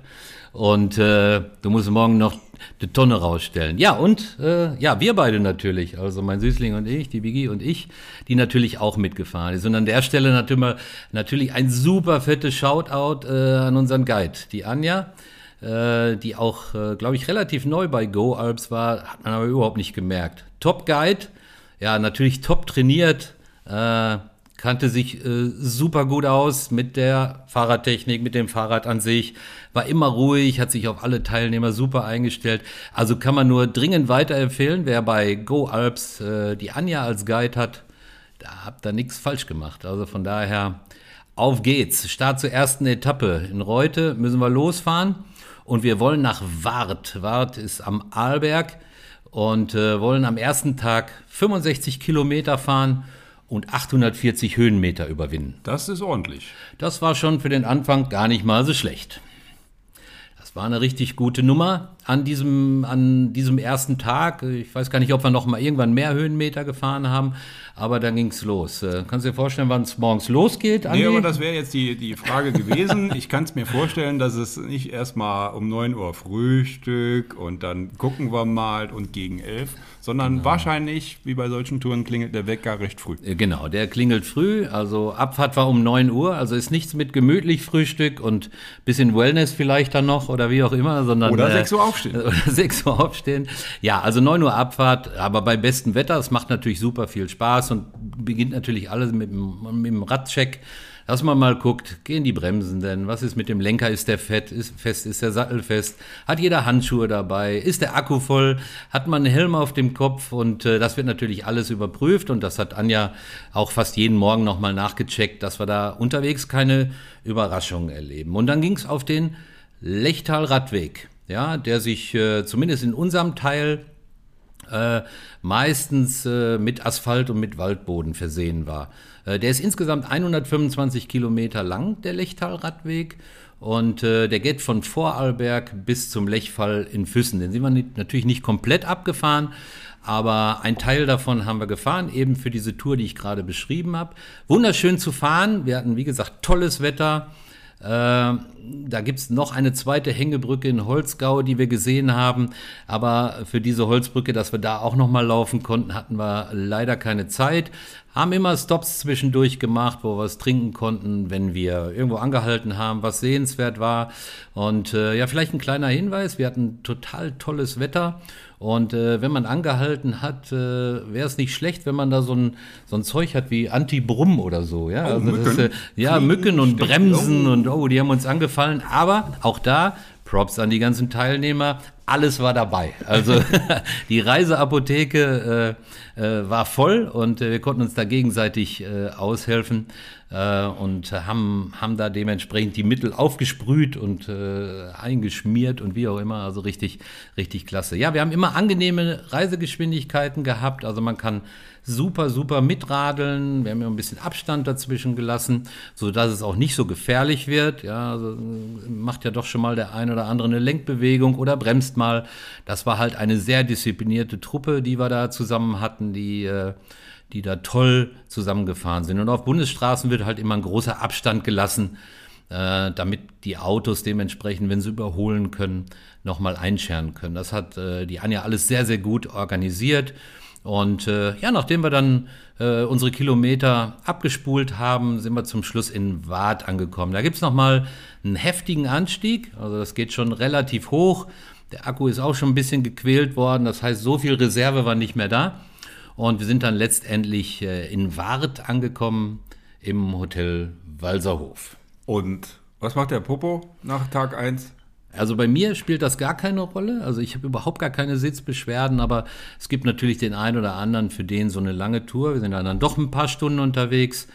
und äh, du musst morgen noch die Tonne rausstellen. Ja, und äh, ja, wir beide natürlich, also mein Süßling und ich, die Biggie und ich, die natürlich auch mitgefahren ist. Und an der Stelle natürlich, natürlich ein super fettes Shoutout äh, an unseren Guide, die Anja, äh, die auch, äh, glaube ich, relativ neu bei Go Alps war, hat man aber überhaupt nicht gemerkt. Top Guide, ja, natürlich top trainiert, äh, kannte sich äh, super gut aus mit der Fahrradtechnik, mit dem Fahrrad an sich, war immer ruhig, hat sich auf alle Teilnehmer super eingestellt. Also kann man nur dringend weiterempfehlen, wer bei Go Alps äh, die Anja als Guide hat, da habt ihr nichts falsch gemacht. Also von daher, auf geht's. Start zur ersten Etappe. In Reute müssen wir losfahren und wir wollen nach Wart. Wart ist am Arlberg und äh, wollen am ersten Tag 65 Kilometer fahren und 840 Höhenmeter überwinden. Das ist ordentlich. Das war schon für den Anfang gar nicht mal so schlecht. Das war eine richtig gute Nummer an diesem, an diesem ersten Tag. Ich weiß gar nicht, ob wir noch mal irgendwann mehr Höhenmeter gefahren haben, aber dann ging's los. Äh, kannst du dir vorstellen, wann es morgens losgeht? Andi? Nee, aber das wäre jetzt die, die Frage gewesen. Ich kann es mir vorstellen, dass es nicht erstmal um 9 Uhr Frühstück und dann gucken wir mal und gegen 11 sondern genau. wahrscheinlich, wie bei solchen Touren, klingelt der Wecker recht früh. Äh, genau, der klingelt früh. Also Abfahrt war um 9 Uhr, also ist nichts mit gemütlich Frühstück und bisschen Wellness vielleicht dann noch oder wie auch immer, sondern. Oder äh, 6 Uhr aufstehen. Oder 6 Uhr aufstehen. Ja, also 9 Uhr Abfahrt, aber bei bestem Wetter, es macht natürlich super viel Spaß und beginnt natürlich alles mit, mit dem Radcheck dass man mal guckt, gehen die Bremsen denn? Was ist mit dem Lenker? Ist der fett? Ist fest? Ist der Sattel fest? Hat jeder Handschuhe dabei? Ist der Akku voll? Hat man einen Helm auf dem Kopf? Und äh, das wird natürlich alles überprüft und das hat Anja auch fast jeden Morgen nochmal nachgecheckt, dass wir da unterwegs keine Überraschungen erleben. Und dann ging es auf den Lechtal-Radweg, ja, der sich äh, zumindest in unserem Teil äh, meistens äh, mit Asphalt und mit Waldboden versehen war. Äh, der ist insgesamt 125 Kilometer lang, der Lechtal-Radweg. Und äh, der geht von Vorarlberg bis zum Lechfall in Füssen. Den sind wir nicht, natürlich nicht komplett abgefahren, aber ein Teil davon haben wir gefahren, eben für diese Tour, die ich gerade beschrieben habe. Wunderschön zu fahren. Wir hatten, wie gesagt, tolles Wetter. Da gibt's noch eine zweite Hängebrücke in Holzgau, die wir gesehen haben. Aber für diese Holzbrücke, dass wir da auch nochmal laufen konnten, hatten wir leider keine Zeit. Haben immer Stops zwischendurch gemacht, wo wir was trinken konnten, wenn wir irgendwo angehalten haben, was sehenswert war. Und äh, ja, vielleicht ein kleiner Hinweis, wir hatten total tolles Wetter. Und äh, wenn man angehalten hat, äh, wäre es nicht schlecht, wenn man da so ein, so ein Zeug hat wie Anti-Brumm oder so. Ja, oh, also Mücken. Das, äh, ja Mücken und Bremsen und oh, die haben uns angefallen. Aber auch da Props an die ganzen Teilnehmer. Alles war dabei. Also die Reiseapotheke äh, war voll und äh, wir konnten uns da gegenseitig äh, aushelfen äh, und haben, haben da dementsprechend die Mittel aufgesprüht und äh, eingeschmiert und wie auch immer. Also richtig, richtig klasse. Ja, wir haben immer angenehme Reisegeschwindigkeiten gehabt. Also man kann super, super mitradeln. Wir haben ja ein bisschen Abstand dazwischen gelassen, sodass es auch nicht so gefährlich wird. Ja, also macht ja doch schon mal der ein oder andere eine Lenkbewegung oder bremst mal. Das war halt eine sehr disziplinierte Truppe, die wir da zusammen hatten, die äh, die da toll zusammengefahren sind. Und auf Bundesstraßen wird halt immer ein großer Abstand gelassen, äh, damit die Autos dementsprechend, wenn sie überholen können, nochmal einscheren können. Das hat äh, die Anja alles sehr, sehr gut organisiert. Und äh, ja, nachdem wir dann äh, unsere Kilometer abgespult haben, sind wir zum Schluss in Wad angekommen. Da gibt's es nochmal einen heftigen Anstieg, also das geht schon relativ hoch. Der Akku ist auch schon ein bisschen gequält worden, das heißt, so viel Reserve war nicht mehr da. Und wir sind dann letztendlich äh, in Wart angekommen im Hotel Walserhof. Und was macht der Popo nach Tag 1? Also bei mir spielt das gar keine Rolle. Also ich habe überhaupt gar keine Sitzbeschwerden, aber es gibt natürlich den einen oder anderen, für den so eine lange Tour. Wir sind dann doch ein paar Stunden unterwegs.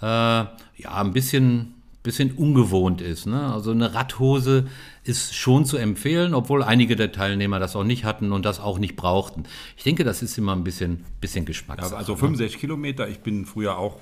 Äh, ja, ein bisschen, bisschen ungewohnt ist. Ne? Also eine Radhose ist schon zu empfehlen, obwohl einige der Teilnehmer das auch nicht hatten und das auch nicht brauchten. Ich denke, das ist immer ein bisschen, bisschen Geschmackssache. Ja, also 65 Kilometer. Ich bin früher auch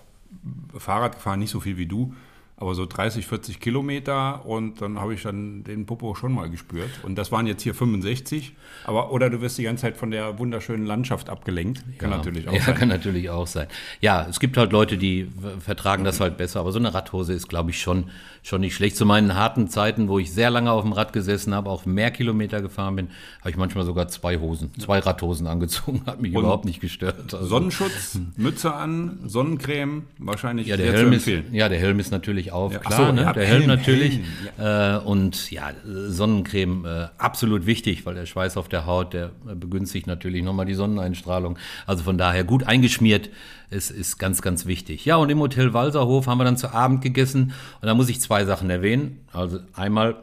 Fahrrad gefahren, nicht so viel wie du aber so 30, 40 Kilometer und dann habe ich dann den Popo schon mal gespürt. Und das waren jetzt hier 65. Aber oder du wirst die ganze Zeit von der wunderschönen Landschaft abgelenkt. Kann ja, natürlich auch ja, sein. kann natürlich auch sein. Ja, es gibt halt Leute, die vertragen das halt besser, aber so eine Radhose ist, glaube ich, schon, schon nicht schlecht. Zu meinen harten Zeiten, wo ich sehr lange auf dem Rad gesessen habe, auch mehr Kilometer gefahren bin, habe ich manchmal sogar zwei Hosen, zwei Radhosen angezogen, hat mich und überhaupt nicht gestört. Also, Sonnenschutz, Mütze an, Sonnencreme, wahrscheinlich ja, der Helm ist, Ja, der Helm ist natürlich auf, ja, klar, so, ne? der Helm, Helm natürlich. Helm, ja. Äh, und ja, Sonnencreme äh, absolut wichtig, weil der Schweiß auf der Haut, der begünstigt natürlich nochmal die Sonneneinstrahlung. Also von daher gut eingeschmiert ist, ist ganz, ganz wichtig. Ja, und im Hotel Walserhof haben wir dann zu Abend gegessen und da muss ich zwei Sachen erwähnen. Also einmal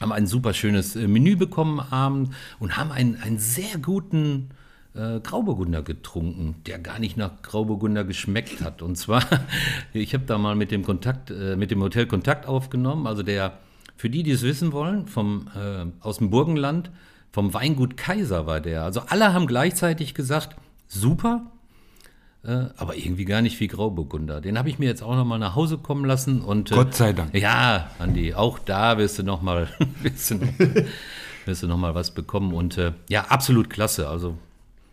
haben ein super schönes äh, Menü bekommen abend und haben einen, einen sehr guten äh, Grauburgunder getrunken, der gar nicht nach Grauburgunder geschmeckt hat. Und zwar, ich habe da mal mit dem Kontakt, äh, mit dem Hotel Kontakt aufgenommen. Also der, für die, die es wissen wollen, vom, äh, aus dem Burgenland, vom Weingut Kaiser war der. Also alle haben gleichzeitig gesagt, super, äh, aber irgendwie gar nicht wie Grauburgunder. Den habe ich mir jetzt auch noch mal nach Hause kommen lassen und äh, Gott sei Dank. Ja, Andi, auch da wirst du noch mal, wirst du noch, wirst du noch mal was bekommen und äh, ja, absolut klasse. Also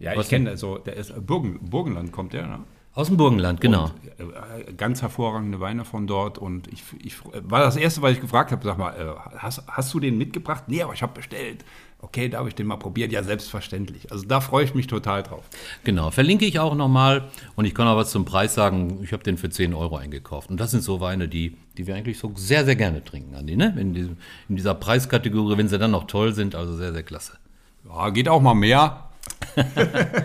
ja, ich kenne so, der ist Burgen, Burgenland kommt der, ne? Aus dem Burgenland, genau. Und, ganz hervorragende Weine von dort. Und ich, ich war das erste, was ich gefragt habe, sag mal, hast, hast du den mitgebracht? Nee, aber ich habe bestellt okay, darf ich den mal probieren? Ja, selbstverständlich. Also da freue ich mich total drauf. Genau, verlinke ich auch nochmal und ich kann auch was zum Preis sagen. Ich habe den für 10 Euro eingekauft. Und das sind so Weine, die, die wir eigentlich so sehr, sehr gerne trinken, Andi, ne? In, diesem, in dieser Preiskategorie, wenn sie dann noch toll sind, also sehr, sehr klasse. Ja, geht auch mal mehr.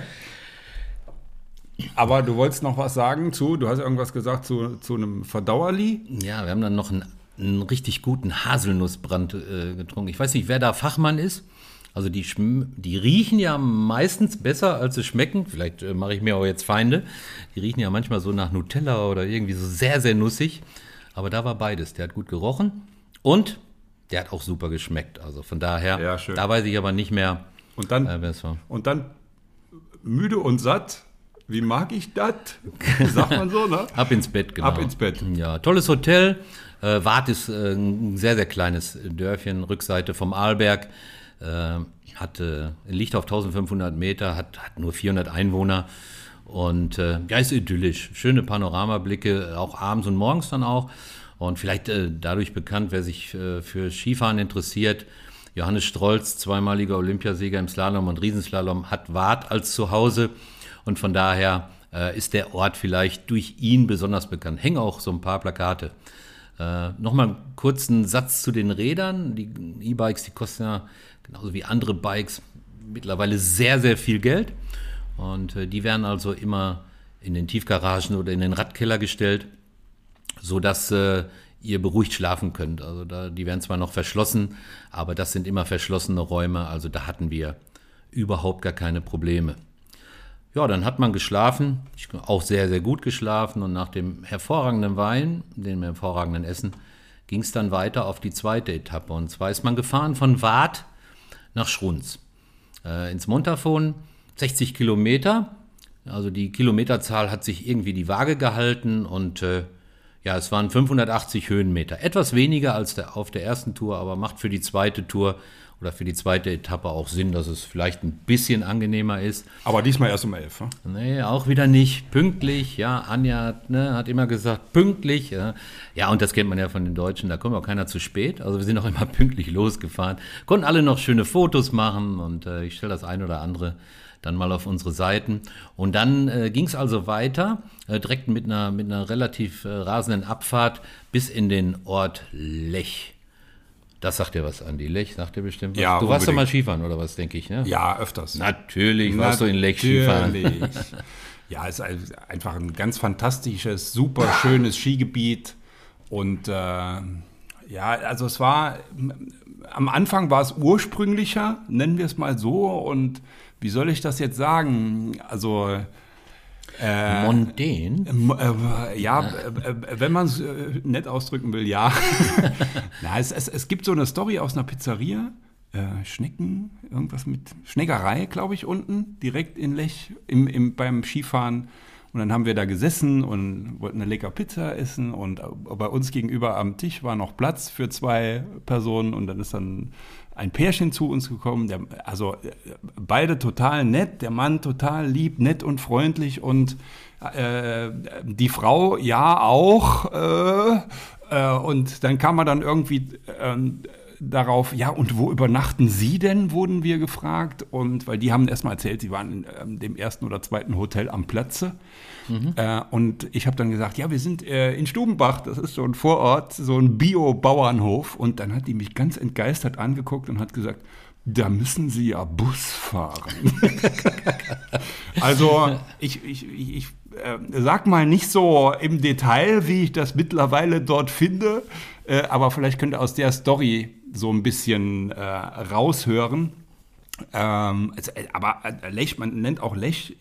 Aber du wolltest noch was sagen zu, du hast irgendwas gesagt zu, zu einem Verdauerli? Ja, wir haben dann noch einen, einen richtig guten Haselnussbrand äh, getrunken. Ich weiß nicht, wer da Fachmann ist. Also die, die riechen ja meistens besser, als sie schmecken. Vielleicht äh, mache ich mir auch jetzt Feinde. Die riechen ja manchmal so nach Nutella oder irgendwie so sehr, sehr nussig. Aber da war beides. Der hat gut gerochen und der hat auch super geschmeckt. Also von daher, ja, da weiß ich aber nicht mehr, und dann, äh, Und dann müde und satt. Wie mag ich das? Sagt man so, ne? Ab ins Bett, genau. Ab ins Bett. Ja, tolles Hotel. Äh, Wart ist äh, ein sehr, sehr kleines Dörfchen, Rückseite vom Arlberg äh, hat, äh, liegt auf 1500 Meter, hat, hat nur 400 Einwohner und äh, ja, ist idyllisch. Schöne Panoramablicke, auch abends und morgens dann auch. Und vielleicht äh, dadurch bekannt, wer sich äh, für Skifahren interessiert. Johannes Strolz, zweimaliger Olympiasieger im Slalom und Riesenslalom, hat Wart als Zuhause. Und von daher äh, ist der Ort vielleicht durch ihn besonders bekannt. Hängen auch so ein paar Plakate. Äh, Nochmal einen kurzen Satz zu den Rädern. Die E-Bikes, die kosten ja genauso wie andere Bikes, mittlerweile sehr, sehr viel Geld. Und äh, die werden also immer in den Tiefgaragen oder in den Radkeller gestellt, sodass äh, ihr beruhigt schlafen könnt. Also da, die werden zwar noch verschlossen, aber das sind immer verschlossene Räume, also da hatten wir überhaupt gar keine Probleme. Ja, dann hat man geschlafen, auch sehr, sehr gut geschlafen und nach dem hervorragenden Wein, dem hervorragenden Essen, ging es dann weiter auf die zweite Etappe. Und zwar ist man gefahren von Waadt nach Schrunz äh, ins Montafon, 60 Kilometer. Also die Kilometerzahl hat sich irgendwie die Waage gehalten und äh, ja, es waren 580 Höhenmeter. Etwas weniger als der, auf der ersten Tour, aber macht für die zweite Tour oder für die zweite Etappe auch Sinn, dass es vielleicht ein bisschen angenehmer ist. Aber diesmal erst um elf, ne? Nee, auch wieder nicht. Pünktlich, ja. Anja ne, hat immer gesagt, pünktlich. Ja. ja, und das kennt man ja von den Deutschen, da kommt auch keiner zu spät. Also wir sind auch immer pünktlich losgefahren. Konnten alle noch schöne Fotos machen und äh, ich stelle das ein oder andere dann mal auf unsere Seiten. Und dann äh, ging es also weiter, äh, direkt mit einer, mit einer relativ äh, rasenden Abfahrt bis in den Ort Lech. Das sagt dir was, Andi. Lech sagt dir bestimmt was. Ja, du warst doch unbedingt. mal Skifahren oder was, denke ich, ne? Ja, öfters. Natürlich warst du in Lech Skifahren. Ja, es ist ein- einfach ein ganz fantastisches, super schönes Skigebiet. Und äh, ja, also es war, am Anfang war es ursprünglicher, nennen wir es mal so. Und wie soll ich das jetzt sagen? Also, Mondän? ähm, äh, ja, äh, äh, wenn man es äh, nett ausdrücken will, ja. Na, es, es, es gibt so eine Story aus einer Pizzeria. Äh, Schnecken, irgendwas mit Schneckerei, glaube ich, unten, direkt in Lech im, im, beim Skifahren. Und dann haben wir da gesessen und wollten eine lecker Pizza essen. Und bei uns gegenüber am Tisch war noch Platz für zwei Personen. Und dann ist dann ein Pärchen zu uns gekommen. Der, also beide total nett, der Mann total lieb, nett und freundlich. Und äh, die Frau ja auch. Äh, äh, und dann kam man dann irgendwie ähm, darauf, ja, und wo übernachten Sie denn, wurden wir gefragt. Und weil die haben erstmal erzählt, sie waren in ähm, dem ersten oder zweiten Hotel am Platze. Äh, und ich habe dann gesagt, ja, wir sind äh, in Stubenbach, das ist so ein Vorort, so ein Bio-Bauernhof. Und dann hat die mich ganz entgeistert angeguckt und hat gesagt, da müssen Sie ja Bus fahren. also ich, ich, ich, ich äh, sag mal nicht so im Detail, wie ich das mittlerweile dort finde, äh, aber vielleicht könnt ihr aus der Story so ein bisschen äh, raushören. Ähm, äh, aber äh, Lech, man nennt auch Lech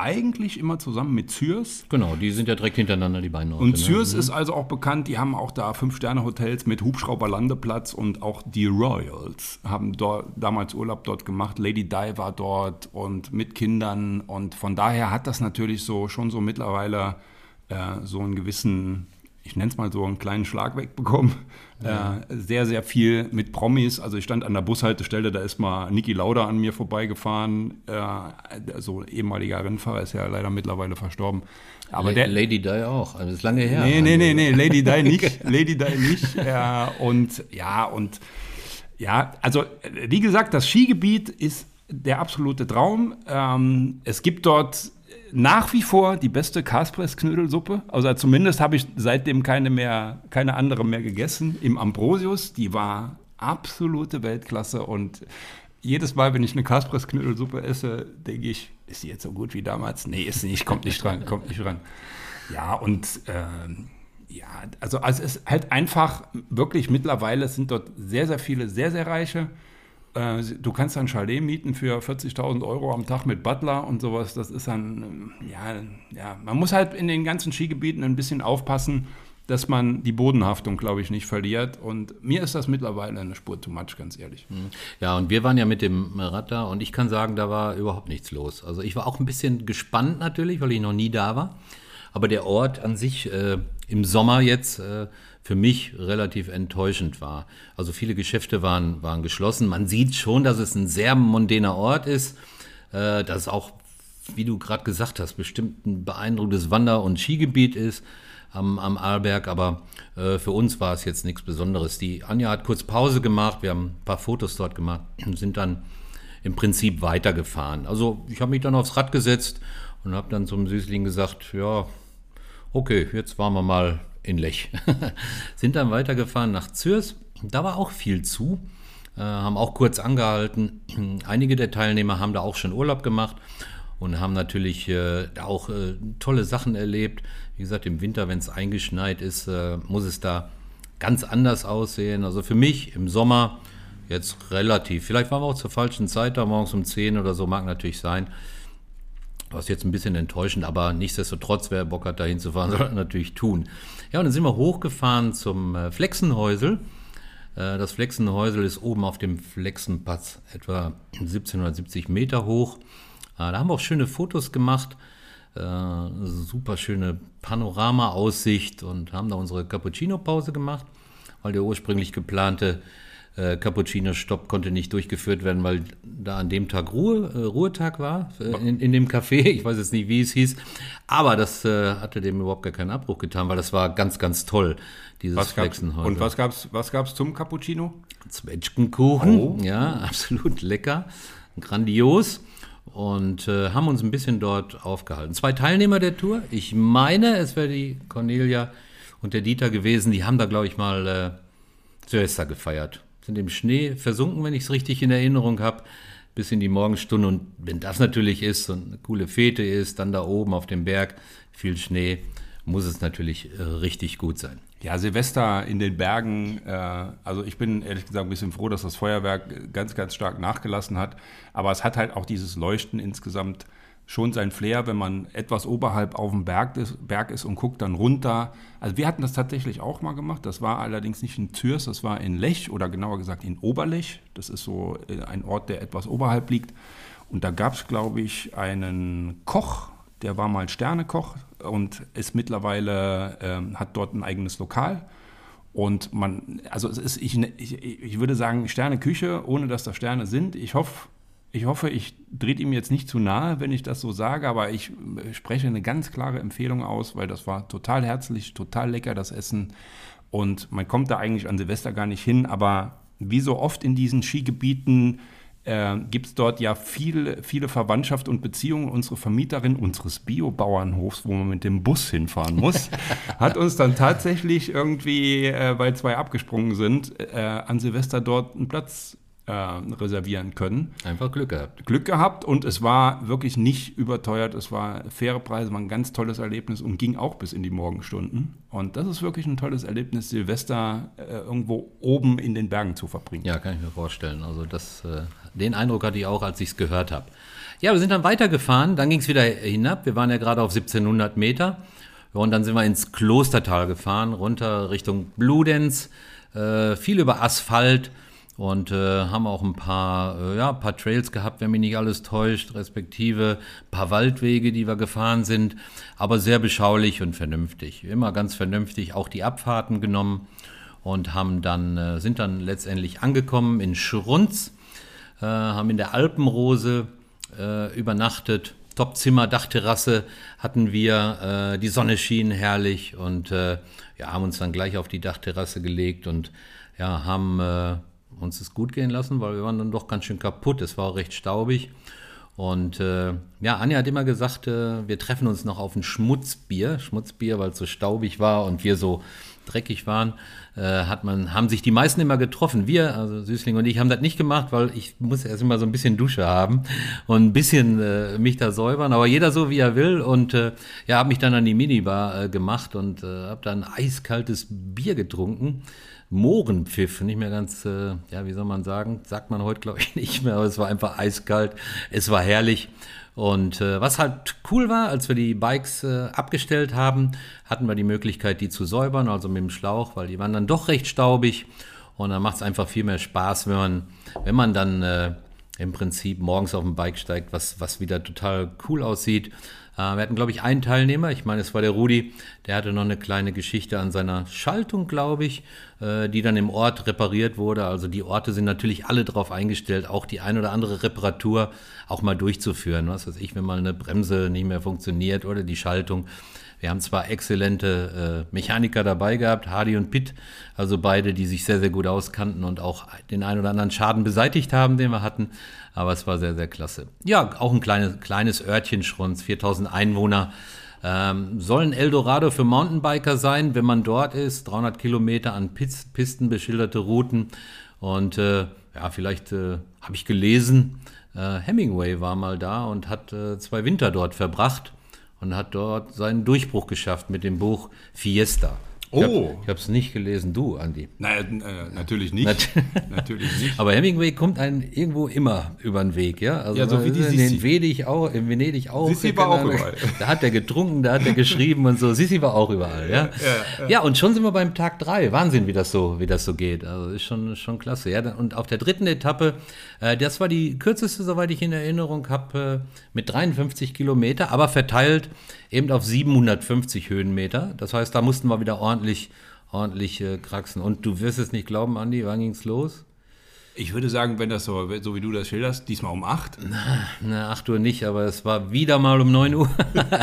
eigentlich immer zusammen mit Zürs. Genau, die sind ja direkt hintereinander, die beiden Orte. Und ne? Zürs ist also auch bekannt, die haben auch da Fünf-Sterne-Hotels mit Hubschrauberlandeplatz und auch die Royals haben dort, damals Urlaub dort gemacht. Lady Di war dort und mit Kindern und von daher hat das natürlich so schon so mittlerweile äh, so einen gewissen, ich nenne es mal so einen kleinen Schlag wegbekommen. Äh, sehr, sehr viel mit Promis. Also ich stand an der Bushaltestelle, da ist mal Niki Lauda an mir vorbeigefahren. Äh, so ehemaliger Rennfahrer, ist ja leider mittlerweile verstorben. Aber La- der, Lady Di auch, also das ist lange her. Nee, nee, nee, nee, Lady Di nicht. Lady Di nicht. Äh, und ja, und ja, also äh, wie gesagt, das Skigebiet ist der absolute Traum. Ähm, es gibt dort nach wie vor die beste Kaspress-Knödelsuppe. Also zumindest habe ich seitdem keine mehr, keine andere mehr gegessen. Im Ambrosius, die war absolute Weltklasse und jedes Mal, wenn ich eine Kaspress-Knödelsuppe esse, denke ich, ist sie jetzt so gut wie damals? Nee, ist nicht, kommt nicht dran, kommt nicht dran. Ja, und ähm, ja, also, also es ist halt einfach wirklich mittlerweile sind dort sehr, sehr viele sehr, sehr reiche. Äh, Du kannst ein Chalet mieten für 40.000 Euro am Tag mit Butler und sowas. Das ist dann, ähm, ja, ja, man muss halt in den ganzen Skigebieten ein bisschen aufpassen, dass man die Bodenhaftung, glaube ich, nicht verliert. Und mir ist das mittlerweile eine Spur too much, ganz ehrlich. Ja, und wir waren ja mit dem Rad da und ich kann sagen, da war überhaupt nichts los. Also ich war auch ein bisschen gespannt natürlich, weil ich noch nie da war. Aber der Ort an sich äh, im Sommer jetzt äh, für mich relativ enttäuschend war. Also viele Geschäfte waren, waren geschlossen. Man sieht schon, dass es ein sehr mondäner Ort ist. Äh, dass es auch, wie du gerade gesagt hast, bestimmt ein beeindruckendes Wander- und Skigebiet ist am, am Arlberg, aber äh, für uns war es jetzt nichts Besonderes. Die Anja hat kurz Pause gemacht, wir haben ein paar Fotos dort gemacht und sind dann im Prinzip weitergefahren. Also ich habe mich dann aufs Rad gesetzt und habe dann zum Süßling gesagt, ja, okay, jetzt waren wir mal in Lech. sind dann weitergefahren nach Zürs. Da war auch viel zu, äh, haben auch kurz angehalten. Einige der Teilnehmer haben da auch schon Urlaub gemacht und haben natürlich äh, auch äh, tolle Sachen erlebt. Wie gesagt, im Winter, wenn es eingeschneit ist, äh, muss es da ganz anders aussehen. Also für mich im Sommer jetzt relativ. Vielleicht waren wir auch zur falschen Zeit da, morgens um 10 oder so, mag natürlich sein. Was jetzt ein bisschen enttäuschend, aber nichtsdestotrotz, wer Bock hat, da hinzufahren, soll er natürlich tun. Ja, und dann sind wir hochgefahren zum äh, Flexenhäusel. Äh, das Flexenhäusel ist oben auf dem Flexenplatz etwa 1770 Meter hoch. Äh, da haben wir auch schöne Fotos gemacht. Super schöne Panorama-Aussicht und haben da unsere Cappuccino-Pause gemacht, weil der ursprünglich geplante äh, Cappuccino-Stopp konnte nicht durchgeführt werden, weil da an dem Tag Ruhe, äh, Ruhetag war, äh, in, in, dem Café. Ich weiß jetzt nicht, wie es hieß. Aber das äh, hatte dem überhaupt gar keinen Abbruch getan, weil das war ganz, ganz toll, dieses was Flexen heute. Und was gab es was gab's zum Cappuccino? Zwetschgenkuchen, oh. ja, absolut lecker, grandios und äh, haben uns ein bisschen dort aufgehalten. Zwei Teilnehmer der Tour. Ich meine, es wäre die Cornelia und der Dieter gewesen. Die haben da, glaube ich, mal äh, Silvester gefeiert sind im Schnee versunken, wenn ich es richtig in Erinnerung habe, bis in die Morgenstunde. Und wenn das natürlich ist und eine coole Fete ist, dann da oben auf dem Berg viel Schnee, muss es natürlich äh, richtig gut sein. Ja, Silvester in den Bergen, äh, also ich bin ehrlich gesagt ein bisschen froh, dass das Feuerwerk ganz, ganz stark nachgelassen hat. Aber es hat halt auch dieses Leuchten insgesamt schon sein Flair, wenn man etwas oberhalb auf dem Berg ist, Berg ist und guckt dann runter. Also wir hatten das tatsächlich auch mal gemacht. Das war allerdings nicht in Zürs, das war in Lech oder genauer gesagt in Oberlech. Das ist so äh, ein Ort, der etwas oberhalb liegt. Und da gab es, glaube ich, einen Koch, der war mal Sternekoch und ist mittlerweile, äh, hat dort ein eigenes Lokal. Und man, also es ist, ich, ich, ich würde sagen, Sterneküche, ohne dass da Sterne sind. Ich hoffe, ich hoffe, ich drehe ihm jetzt nicht zu nahe, wenn ich das so sage, aber ich spreche eine ganz klare Empfehlung aus, weil das war total herzlich, total lecker, das Essen. Und man kommt da eigentlich an Silvester gar nicht hin, aber wie so oft in diesen Skigebieten äh, gibt es dort ja viel, viele Verwandtschaft und Beziehungen. Unsere Vermieterin unseres Biobauernhofs, wo man mit dem Bus hinfahren muss, hat uns dann tatsächlich irgendwie, äh, weil zwei abgesprungen sind, äh, an Silvester dort einen Platz äh, reservieren können. Einfach Glück gehabt. Glück gehabt und es war wirklich nicht überteuert. Es war faire Preise, war ein ganz tolles Erlebnis und ging auch bis in die Morgenstunden. Und das ist wirklich ein tolles Erlebnis, Silvester äh, irgendwo oben in den Bergen zu verbringen. Ja, kann ich mir vorstellen. Also das, äh, den Eindruck hatte ich auch, als ich es gehört habe. Ja, wir sind dann weitergefahren, dann ging es wieder hinab. Wir waren ja gerade auf 1700 Meter. Und dann sind wir ins Klostertal gefahren, runter Richtung Bludenz, äh, viel über Asphalt und äh, haben auch ein paar, äh, ja, paar Trails gehabt, wenn mich nicht alles täuscht, respektive ein paar Waldwege, die wir gefahren sind, aber sehr beschaulich und vernünftig. Immer ganz vernünftig, auch die Abfahrten genommen und haben dann, äh, sind dann letztendlich angekommen in Schrunz, äh, haben in der Alpenrose äh, übernachtet. Topzimmer, Dachterrasse hatten wir, äh, die Sonne schien herrlich und ja, haben uns dann gleich auf die Dachterrasse gelegt und ja, haben uns es gut gehen lassen, weil wir waren dann doch ganz schön kaputt. Es war recht staubig. Und äh, ja, Anja hat immer gesagt, äh, wir treffen uns noch auf ein Schmutzbier. Schmutzbier, weil es so staubig war und wir so dreckig waren, äh, hat man, haben sich die meisten immer getroffen. Wir, also Süßling und ich, haben das nicht gemacht, weil ich muss erst immer so ein bisschen Dusche haben und ein bisschen äh, mich da säubern. Aber jeder so, wie er will. Und äh, ja, habe mich dann an die Minibar äh, gemacht und äh, habe dann eiskaltes Bier getrunken. Mohrenpfiff, nicht mehr ganz, äh, ja, wie soll man sagen, sagt man heute, glaube ich, nicht mehr, aber es war einfach eiskalt, es war herrlich. Und äh, was halt cool war, als wir die Bikes äh, abgestellt haben, hatten wir die Möglichkeit, die zu säubern, also mit dem Schlauch, weil die waren dann doch recht staubig. Und dann macht es einfach viel mehr Spaß, wenn man, wenn man dann äh, im Prinzip morgens auf dem Bike steigt, was, was wieder total cool aussieht. Äh, wir hatten, glaube ich, einen Teilnehmer, ich meine, es war der Rudi, der hatte noch eine kleine Geschichte an seiner Schaltung, glaube ich, äh, die dann im Ort repariert wurde. Also die Orte sind natürlich alle darauf eingestellt, auch die ein oder andere Reparatur auch mal durchzuführen. Was weiß ich, wenn mal eine Bremse nicht mehr funktioniert oder die Schaltung. Wir haben zwar exzellente äh, Mechaniker dabei gehabt, Hardy und Pitt, also beide, die sich sehr, sehr gut auskannten und auch den ein oder anderen Schaden beseitigt haben, den wir hatten. Aber es war sehr, sehr klasse. Ja, auch ein kleines, kleines Örtchen Schrunz, 4000 Einwohner. Ähm, soll ein Eldorado für Mountainbiker sein, wenn man dort ist. 300 Kilometer an Pisten beschilderte Routen. Und äh, ja, vielleicht äh, habe ich gelesen, äh, Hemingway war mal da und hat äh, zwei Winter dort verbracht und hat dort seinen Durchbruch geschafft mit dem Buch Fiesta. Ich Oh. habe es nicht gelesen, du, Andi. Naja, äh, natürlich nicht. Nat- natürlich nicht. Aber Hemingway kommt einem irgendwo immer über den Weg, ja? Also Ja, so wie die in Sissi. Venedig auch, in Venedig auch. Sissi war auch überall. Da hat er getrunken, da hat er geschrieben und so. Sissi war auch überall, ja? Ja, und schon sind wir beim Tag drei. Wahnsinn, wie das so, wie das so geht. Also ist schon, schon klasse. Ja, und auf der dritten Etappe, äh, das war die kürzeste, soweit ich in Erinnerung habe, äh, mit 53 Kilometer, aber verteilt eben auf 750 Höhenmeter. Das heißt, da mussten wir wieder ordentlich, ordentlich äh, kraxen. Und du wirst es nicht glauben, Andi, wann ging's los? Ich würde sagen, wenn das so, so wie du das schilderst, diesmal um 8. Na, 8 Uhr nicht, aber es war wieder mal um 9 Uhr.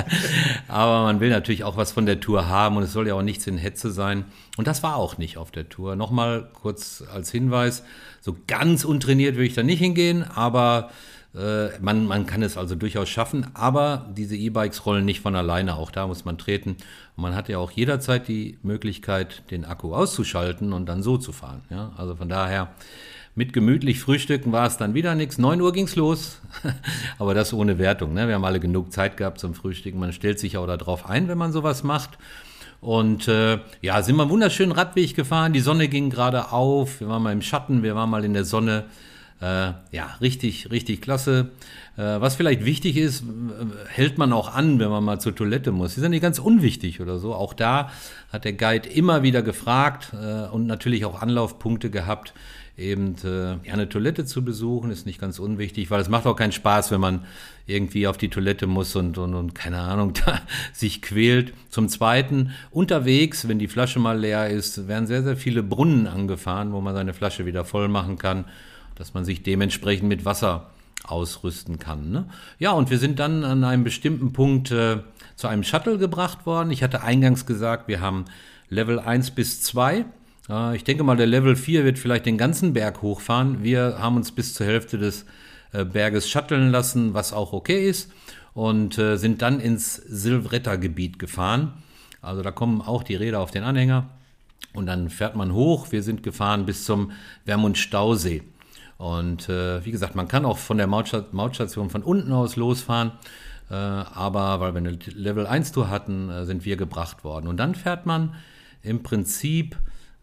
aber man will natürlich auch was von der Tour haben und es soll ja auch nichts in Hetze sein. Und das war auch nicht auf der Tour. Nochmal kurz als Hinweis, so ganz untrainiert würde ich da nicht hingehen, aber äh, man, man kann es also durchaus schaffen. Aber diese E-Bikes rollen nicht von alleine, auch da muss man treten. Und man hat ja auch jederzeit die Möglichkeit, den Akku auszuschalten und dann so zu fahren. Ja? Also von daher mit gemütlich Frühstücken war es dann wieder nichts. 9 Uhr ging's los, aber das ohne Wertung. Ne? Wir haben alle genug Zeit gehabt zum Frühstücken. Man stellt sich auch darauf ein, wenn man sowas macht. Und äh, ja, sind wir einen wunderschönen Radweg gefahren. Die Sonne ging gerade auf. Wir waren mal im Schatten, wir waren mal in der Sonne. Äh, ja, richtig, richtig klasse. Äh, was vielleicht wichtig ist, hält man auch an, wenn man mal zur Toilette muss. Die sind nicht ganz unwichtig oder so. Auch da hat der Guide immer wieder gefragt äh, und natürlich auch Anlaufpunkte gehabt eben äh, ja, eine Toilette zu besuchen, ist nicht ganz unwichtig, weil es macht auch keinen Spaß, wenn man irgendwie auf die Toilette muss und, und, und keine Ahnung, da sich quält. Zum Zweiten, unterwegs, wenn die Flasche mal leer ist, werden sehr, sehr viele Brunnen angefahren, wo man seine Flasche wieder voll machen kann, dass man sich dementsprechend mit Wasser ausrüsten kann. Ne? Ja, und wir sind dann an einem bestimmten Punkt äh, zu einem Shuttle gebracht worden. Ich hatte eingangs gesagt, wir haben Level 1 bis 2. Äh, Ich denke mal, der Level 4 wird vielleicht den ganzen Berg hochfahren. Wir haben uns bis zur Hälfte des äh, Berges shutteln lassen, was auch okay ist, und äh, sind dann ins Silvretta-Gebiet gefahren. Also da kommen auch die Räder auf den Anhänger. Und dann fährt man hoch. Wir sind gefahren bis zum Wermund-Stausee. Und äh, wie gesagt, man kann auch von der Mautsta Mautstation von unten aus losfahren. Äh, aber weil wir eine Level 1 Tour hatten, äh, sind wir gebracht worden. Und dann fährt man im Prinzip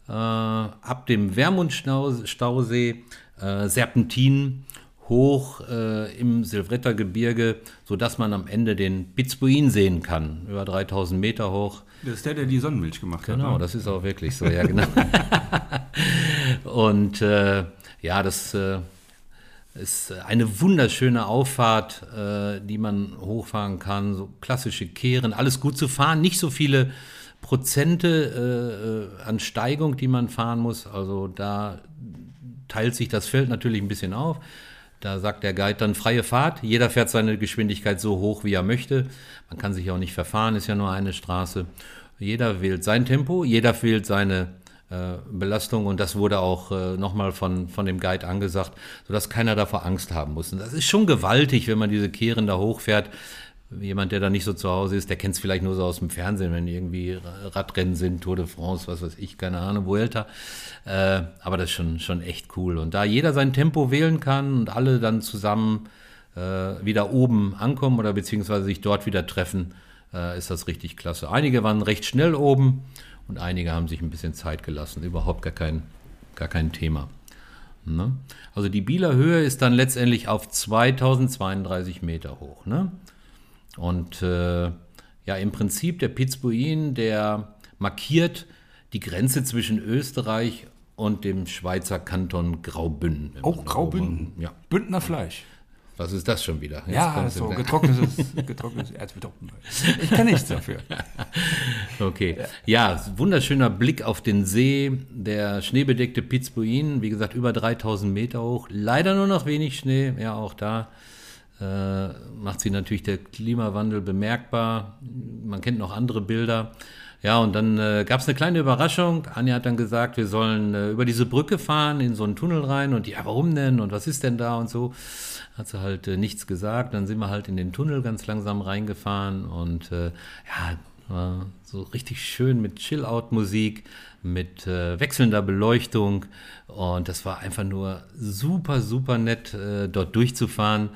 äh, ab dem Wermund-Stausee äh, Serpentinen hoch äh, im Silvretta-Gebirge, sodass man am Ende den Pitzbuin sehen kann, über 3000 Meter hoch. Das ist der, der die Sonnenmilch gemacht hat. Genau, ne? das ist auch wirklich so, ja, genau. Und ja, das äh, ist eine wunderschöne Auffahrt, äh, die man hochfahren kann. So klassische Kehren, alles gut zu fahren, nicht so viele Prozente äh, äh, an Steigung, die man fahren muss. Also da teilt sich das Feld natürlich ein bisschen auf. Da sagt der Guide dann freie Fahrt. Jeder fährt seine Geschwindigkeit so hoch, wie er möchte. Man kann sich auch nicht verfahren, ist ja nur eine Straße. Jeder wählt sein Tempo, jeder wählt seine Belastung und das wurde auch äh, nochmal von, von dem Guide angesagt, sodass keiner davor Angst haben muss. Und das ist schon gewaltig, wenn man diese Kehren da hochfährt. Jemand, der da nicht so zu Hause ist, der kennt es vielleicht nur so aus dem Fernsehen, wenn irgendwie Radrennen sind, Tour de France, was weiß ich, keine Ahnung, Vuelta. Äh, aber das ist schon, schon echt cool. Und da jeder sein Tempo wählen kann und alle dann zusammen äh, wieder oben ankommen oder beziehungsweise sich dort wieder treffen, äh, ist das richtig klasse. Einige waren recht schnell oben und einige haben sich ein bisschen Zeit gelassen. Überhaupt gar kein, gar kein Thema. Ne? Also die Bieler Höhe ist dann letztendlich auf 2032 Meter hoch. Ne? Und äh, ja, im Prinzip der Pitzbuin, der markiert die Grenze zwischen Österreich und dem Schweizer Kanton Graubünden. man- Graubünden. Ja. Bündner Fleisch. Was ist das schon wieder? Jetzt Ja, so getrocknetes, getrocknetes Erzbeton. Ich kann nichts dafür. Okay. Ja, wunderschöner Blick auf den See, der schneebedeckte Pitzbuin, wie gesagt, über 3000 Meter hoch. Leider nur noch wenig Schnee, ja, auch da äh, macht sich natürlich der Klimawandel bemerkbar. Man kennt noch andere Bilder. Ja, und dann äh, gab es eine kleine Überraschung. Anja hat dann gesagt, wir sollen äh, über diese Brücke fahren, in so einen Tunnel rein. Und ja, warum denn? Und was ist denn da? Und so hat sie halt äh, nichts gesagt. Dann sind wir halt in den Tunnel ganz langsam reingefahren. Und äh, ja, war so richtig schön mit Chill-Out-Musik, mit äh, wechselnder Beleuchtung. Und das war einfach nur super, super nett, äh, dort durchzufahren.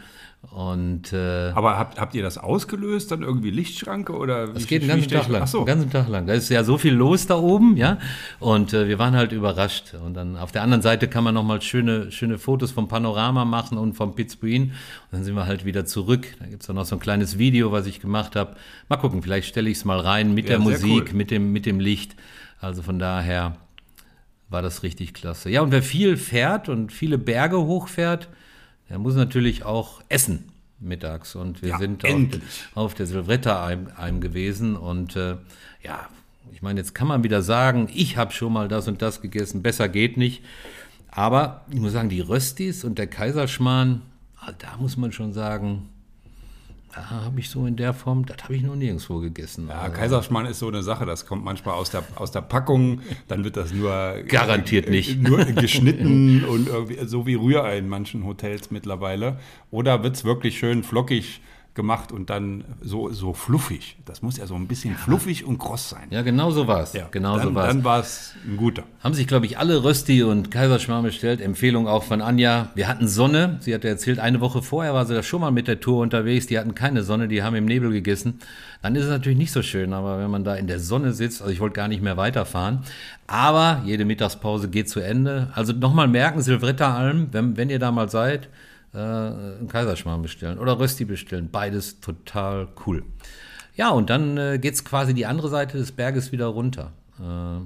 Und äh, Aber habt, habt ihr das ausgelöst, dann irgendwie Lichtschranke oder? es geht den ganzen Tag lang. Ach so. Den ganzen Tag lang. Da ist ja so viel los da oben, ja. Und äh, wir waren halt überrascht. Und dann auf der anderen Seite kann man nochmal schöne, schöne Fotos vom Panorama machen und vom Pitzbuin. Und dann sind wir halt wieder zurück. Da gibt's dann noch so ein kleines Video, was ich gemacht habe. Mal gucken, vielleicht stelle ich es mal rein mit Ja, der Musik, cool. mit, dem, mit dem Licht. Also von daher war das richtig klasse. Ja, und wer viel fährt und viele Berge hochfährt, der muss natürlich auch essen mittags. Und wir Ja, sind auf, auf der Silvretta-Alm gewesen. Und äh, ja, ich meine, jetzt kann man wieder sagen, ich habe schon mal das und das gegessen, besser geht nicht. Aber ich muss sagen, die Röstis und der Kaiserschmarrn, ah, da muss man schon sagen, da habe ich so in der Form, das habe ich noch nirgendwo gegessen. Ja, Kaiserschmarrn ist so eine Sache, das kommt manchmal aus der, aus der Packung, dann wird das nur Garantiert nicht. nur geschnitten und irgendwie, so wie Rührei in manchen Hotels mittlerweile. Oder wird es wirklich schön flockig gemacht und dann so, so fluffig. Das muss ja so ein bisschen fluffig und kross sein. Ja, genau so war es. genau dann, so war es. Dann war es ein guter. Haben sich, glaube ich, alle Rösti und Kaiserschmarrn bestellt. Empfehlung auch von Anja. Wir hatten Sonne. Sie hatte erzählt, eine Woche vorher war sie da schon mal mit der Tour unterwegs. Die hatten keine Sonne, die haben im Nebel gegessen. Dann ist es natürlich nicht so schön, aber wenn man da in der Sonne sitzt, also ich wollte gar nicht mehr weiterfahren. Aber jede Mittagspause geht zu Ende. Also nochmal merken, Silvretta Alm, wenn, wenn ihr da mal seid, äh, einen Kaiserschmarrn bestellen oder Rösti bestellen. Beides total cool. Ja, und dann äh, geht's quasi die andere Seite des Berges wieder runter. Äh,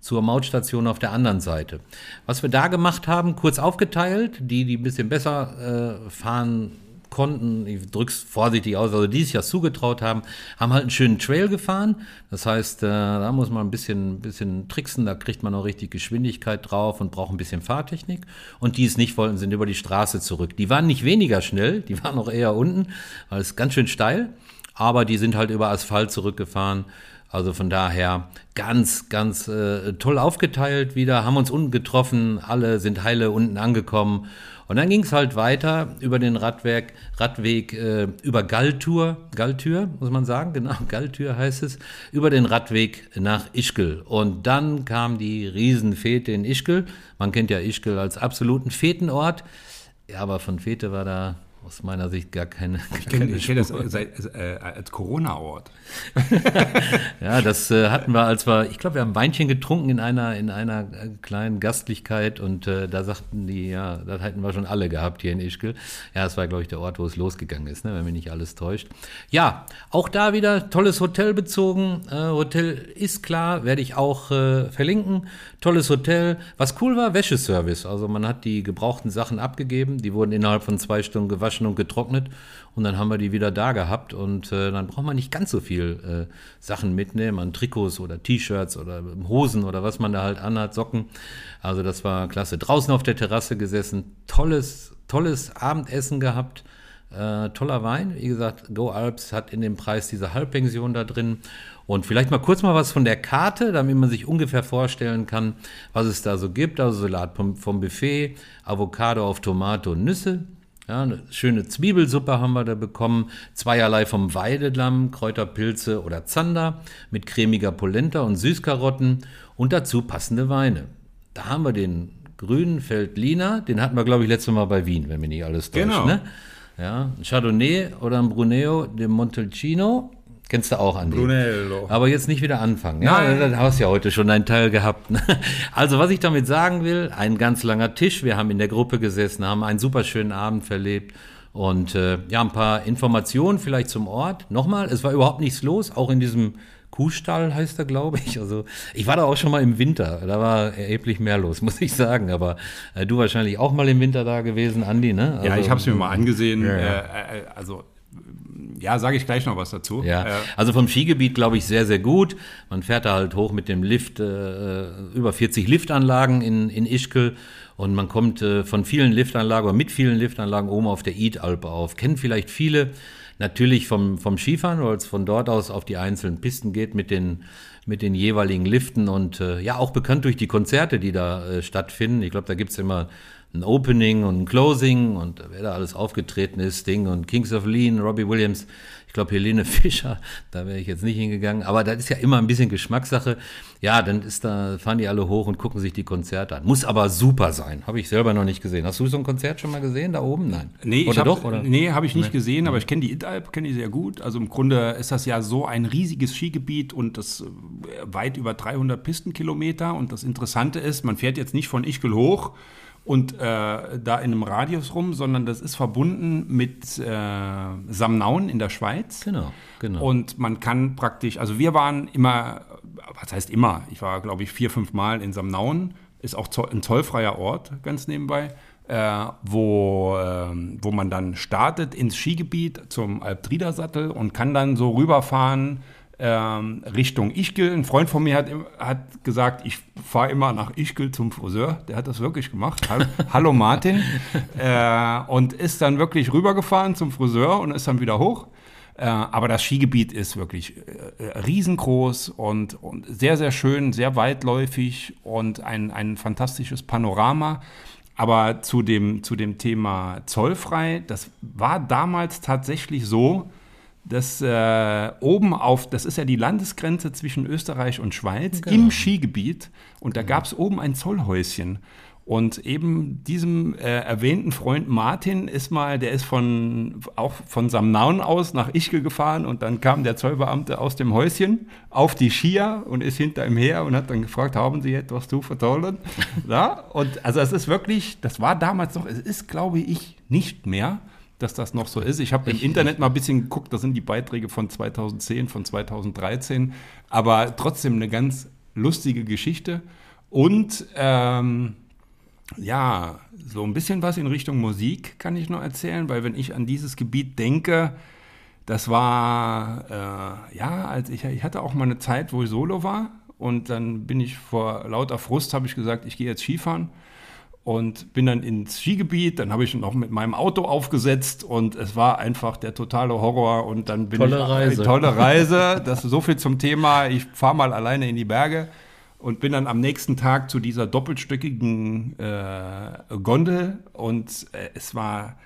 zur Mautstation auf der anderen Seite. Was wir da gemacht haben, kurz aufgeteilt, die, die ein bisschen besser äh, fahren konnten, ich drück's vorsichtig aus, also die sich ja zugetraut haben, haben halt einen schönen Trail gefahren. Das heißt, äh, da muss man ein bisschen, bisschen tricksen, da kriegt man auch richtig Geschwindigkeit drauf und braucht ein bisschen Fahrtechnik. Und die es nicht wollten, sind über die Straße zurück. Die waren nicht weniger schnell, die waren noch eher unten, weil es ganz schön steil, aber die sind halt über Asphalt zurückgefahren. Also von daher ganz, ganz äh, toll aufgeteilt wieder, haben uns unten getroffen, alle sind heile unten angekommen. Und dann ging es halt weiter über den Radweg, Radweg äh, über Galltür, Galltür, muss man sagen, genau, Galltür heißt es, über den Radweg nach Ischgl. Und dann kam die Riesenfete in Ischgl. Man kennt ja Ischgl als absoluten Fetenort. Ja, aber von Fete war da aus meiner Sicht gar keine, gar Ich kenne kenn das seit, äh, als Corona-Ort. Ja, das äh, hatten wir, als wir, ich glaube, wir haben Weinchen getrunken in einer, in einer äh, kleinen Gastlichkeit und äh, da sagten die, ja, das hätten wir schon alle gehabt hier in Ischgl. Ja, das war, glaube ich, der Ort, wo es losgegangen ist, ne, wenn mich nicht alles täuscht. Ja, auch da wieder tolles Hotel bezogen. Äh, Hotel ist klar, werde ich auch äh, verlinken. Tolles Hotel. Was cool war, Wäscheservice. Also man hat die gebrauchten Sachen abgegeben, die wurden innerhalb von zwei Stunden gewaschen und getrocknet und dann haben wir die wieder da gehabt und äh, dann braucht man nicht ganz so viel äh, Sachen mitnehmen an Trikots oder T-Shirts oder Hosen oder was man da halt anhat, Socken. Also das war klasse. Draußen auf der Terrasse gesessen, tolles, tolles Abendessen gehabt. Äh, toller Wein. Wie gesagt, Go Alps hat in dem Preis diese Halbpension da drin. Und vielleicht mal kurz mal was von der Karte, damit man sich ungefähr vorstellen kann, was es da so gibt. Also Salat vom, vom Buffet, Avocado auf Tomate und Nüsse. Ja, eine schöne Zwiebelsuppe haben wir da bekommen. Zweierlei vom Weidelamm, Kräuterpilze oder Zander mit cremiger Polenta und Süßkarotten und dazu passende Weine. Da haben wir den grünen Feldliner, den hatten wir, glaube ich, letztes Mal bei Wien, wenn mich nicht alles täuscht. Genau. Ne? Ja, ein Chardonnay oder ein Bruneo de Montalcino. Kennst du auch, Andi? Brunello. Aber jetzt nicht wieder anfangen. Ja, Nein. dann hast du ja heute schon einen Teil gehabt. ne? Also, was ich damit sagen will, ein ganz langer Tisch. Wir haben in der Gruppe gesessen, haben einen super schönen Abend verlebt. Und äh, ja, ein paar Informationen vielleicht zum Ort. Nochmal, es war überhaupt nichts los, auch in diesem Kuhstall heißt er, glaube ich. Also ich war da auch schon mal im Winter. Da war erheblich mehr los, muss ich sagen. Aber äh, du wahrscheinlich auch mal im Winter da gewesen, Andi, ne? Ja, Also- ich habe es mir mal angesehen. Ja, ja. Äh, äh, also, ja, sage ich gleich noch was dazu. Ja, Äh, also vom Skigebiet glaube ich sehr, sehr gut. Man fährt da halt hoch mit dem Lift, äh, über 40 Liftanlagen in, in Ischgl und man kommt äh, von vielen Liftanlagen oder mit vielen Liftanlagen oben auf der Idalpe auf. Kennen vielleicht viele natürlich vom, vom Skifahren, weil es von dort aus auf die einzelnen Pisten geht mit den, mit den jeweiligen Liften und äh, ja, auch bekannt durch die Konzerte, die da äh, stattfinden. Ich glaube, da gibt's immer ein Opening und ein Closing und wer da alles aufgetreten ist, Sting und Kings of Lean, Robbie Williams, ich glaube Helene Fischer, da wäre ich jetzt nicht hingegangen, aber das ist ja immer ein bisschen Geschmackssache. Ja, dann ist da, fahren die alle hoch und gucken sich die Konzerte an. Muss aber super sein, habe ich selber noch nicht gesehen. Hast du so ein Konzert schon mal gesehen da oben? Nein. Nee, oder ich hab, doch? Oder? Nee, habe ich nicht nee. gesehen, aber ich kenne die Italp, kenne die sehr gut. Also im Grunde ist das ja so ein riesiges Skigebiet und das äh, weit über 300 Pistenkilometer. Und das Interessante ist, man fährt jetzt nicht von Ischgl hoch, und äh, da in einem Radius rum, sondern das ist verbunden mit äh, Samnaun in der Schweiz. Genau, genau. Und man kann praktisch, also wir waren immer, was heißt immer, ich war glaube ich vier, fünf Mal in Samnaun, ist auch ein zollfreier Ort, ganz nebenbei. Äh, wo, äh, wo man dann startet ins Skigebiet zum Alptriedersattel und kann dann so rüberfahren ähm, Richtung Ischgl. Ein Freund von mir hat, hat gesagt, ich fahre immer nach Ischgl zum Friseur. Der hat das wirklich gemacht. Hallo Martin. äh, und ist dann wirklich rübergefahren zum Friseur und ist dann wieder hoch. Äh, aber das Skigebiet ist wirklich äh, riesengroß und, und, sehr, sehr schön, sehr weitläufig und ein, ein fantastisches Panorama. Aber zu dem, zu dem Thema zollfrei, das war damals tatsächlich so, das äh, oben auf, das ist ja die Landesgrenze zwischen Österreich und Schweiz genau. im Skigebiet und da gab es oben ein Zollhäuschen. Und eben diesem äh, erwähnten Freund Martin ist mal, der ist von auch von Samnaun aus nach Ischgl gefahren und dann kam der Zollbeamte aus dem Häuschen auf die Skier und ist hinter ihm her und hat dann gefragt, haben Sie etwas zu vertollen? ja, und also es ist wirklich, das war damals noch, es ist glaube ich nicht mehr dass das noch so ist. Ich habe im Internet mal ein bisschen geguckt, das sind die Beiträge von 2010, von 2013, aber trotzdem eine ganz lustige Geschichte. Und ähm, ja, so ein bisschen was in Richtung Musik kann ich noch erzählen, weil wenn ich an dieses Gebiet denke, das war, äh, ja, als ich, ich hatte auch mal eine Zeit, wo ich solo war und dann bin ich vor lauter Frust, habe ich gesagt, ich gehe jetzt Skifahren und bin dann ins Skigebiet. Dann habe ich noch mit meinem Auto aufgesetzt und es war einfach der totale Horror. Und dann bin tolle ich Reise. tolle Reise. Das ist so viel zum Thema. Ich fahre mal alleine in die Berge und bin dann am nächsten Tag zu dieser doppelstöckigen äh, Gondel und äh, es war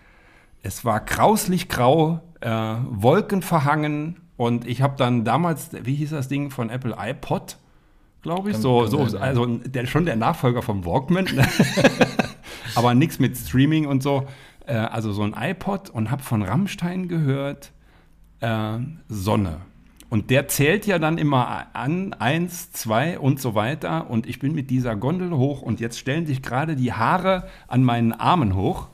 es war grauslich grau, äh, wolkenverhangen und ich habe dann damals, wie hieß das Ding von Apple iPod? Glaube ich. Kann, so, kann so, sein, also der, schon der Nachfolger vom Walkman. Ne? Aber nichts mit Streaming und so. Äh, also so ein iPod und habe von Rammstein gehört, äh, Sonne. Und der zählt ja dann immer an, eins, zwei und so weiter. Und ich bin mit dieser Gondel hoch und jetzt stellen sich gerade die Haare an meinen Armen hoch.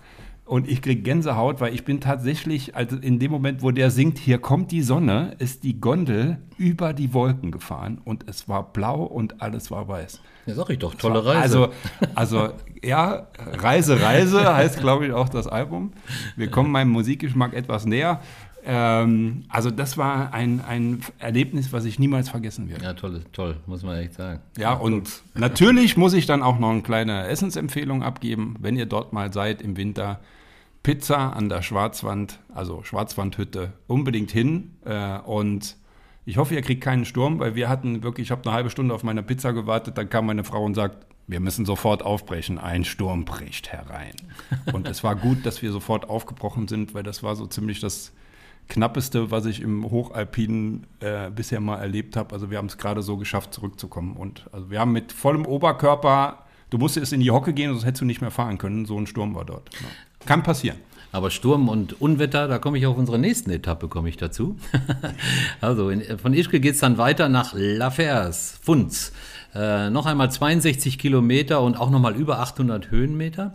Und ich kriege Gänsehaut, weil ich bin tatsächlich, also in dem Moment, wo der singt, hier kommt die Sonne, ist die Gondel über die Wolken gefahren und es war blau und alles war weiß. Ja, sag ich doch, tolle Reise. Also, also ja, Reise, Reise heißt, glaube ich, auch das Album. Wir kommen meinem Musikgeschmack etwas näher. Ähm, also das war ein, ein Erlebnis, was ich niemals vergessen werde. Ja, toll, toll, muss man echt sagen. Ja, und natürlich muss ich dann auch noch eine kleine Essensempfehlung abgeben, wenn ihr dort mal seid im Winter. Pizza an der Schwarzwand, also Schwarzwandhütte, unbedingt hin. Äh, und ich hoffe, ihr kriegt keinen Sturm, weil wir hatten wirklich, ich habe eine halbe Stunde auf meine Pizza gewartet, dann kam meine Frau und sagt, wir müssen sofort aufbrechen, ein Sturm bricht herein. Und es war gut, dass wir sofort aufgebrochen sind, weil das war so ziemlich das knappeste, was ich im Hochalpinen äh, bisher mal erlebt habe. Also wir haben es gerade so geschafft, zurückzukommen. Und also wir haben mit vollem Oberkörper, du musstest in die Hocke gehen, sonst hättest du nicht mehr fahren können. So ein Sturm war dort. Ja. Kann passieren. Aber Sturm und Unwetter, da komme ich auf unsere nächsten Etappe, komme ich dazu. also in, von Ischke geht es dann weiter nach La Fers, Funz. Äh, noch einmal 62 Kilometer und auch nochmal über 800 Höhenmeter.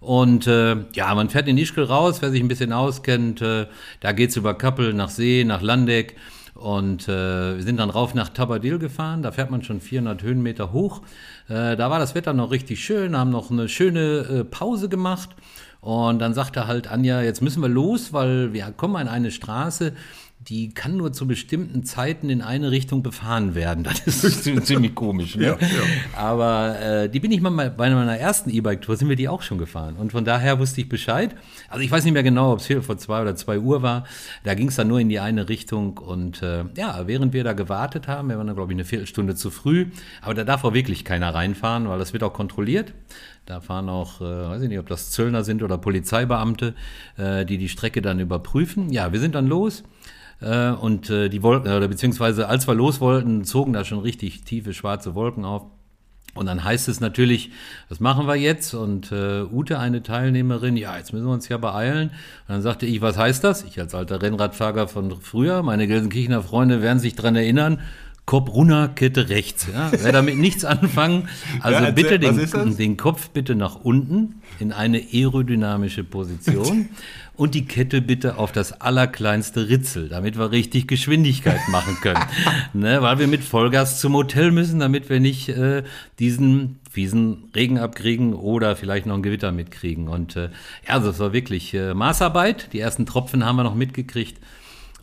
Und äh, ja, man fährt in Ischgl raus, wer sich ein bisschen auskennt. Äh, da geht's über Kappel nach See, nach Landeck. Und äh, wir sind dann rauf nach Tabadil gefahren. Da fährt man schon 400 Höhenmeter hoch. Äh, da war das Wetter noch richtig schön, haben noch eine schöne äh, Pause gemacht. Und dann sagte halt Anja, jetzt müssen wir los, weil wir kommen an eine Straße, die kann nur zu bestimmten Zeiten in eine Richtung befahren werden. Das ist ziemlich komisch. Ne? Ja, ja. Aber äh, die bin ich mal bei meiner ersten E-Bike-Tour, sind wir die auch schon gefahren. Und von daher wusste ich Bescheid. Also ich weiß nicht mehr genau, ob es hier vor zwei oder zwei Uhr war. Da ging es dann nur in die eine Richtung. Und äh, ja, während wir da gewartet haben, wir waren dann, glaube ich, eine Viertelstunde zu früh. Aber da darf auch wirklich keiner reinfahren, weil das wird auch kontrolliert. Da fahren auch, äh, weiß ich nicht, ob das Zöllner sind oder Polizeibeamte, äh, die die Strecke dann überprüfen. Ja, wir sind dann los. Äh, und äh, die Wolken, oder beziehungsweise als wir los wollten, zogen da schon richtig tiefe schwarze Wolken auf. Und dann heißt es natürlich, was machen wir jetzt? Und äh, Ute, eine Teilnehmerin, ja, jetzt müssen wir uns ja beeilen. Und dann sagte ich, was heißt das? Ich als alter Rennradfahrer von früher, meine Gelsenkirchener Freunde werden sich dran erinnern. Kopf runter, Kette rechts. Ja? Wer damit nichts anfangen, also ja, bitte den, den Kopf bitte nach unten in eine aerodynamische Position und die Kette bitte auf das allerkleinste Ritzel, damit wir richtig Geschwindigkeit machen können. ne, weil wir mit Vollgas zum Hotel müssen, damit wir nicht äh, diesen fiesen Regen abkriegen oder vielleicht noch ein Gewitter mitkriegen. Und äh, ja, also es war wirklich äh, Maßarbeit. Die ersten Tropfen haben wir noch mitgekriegt,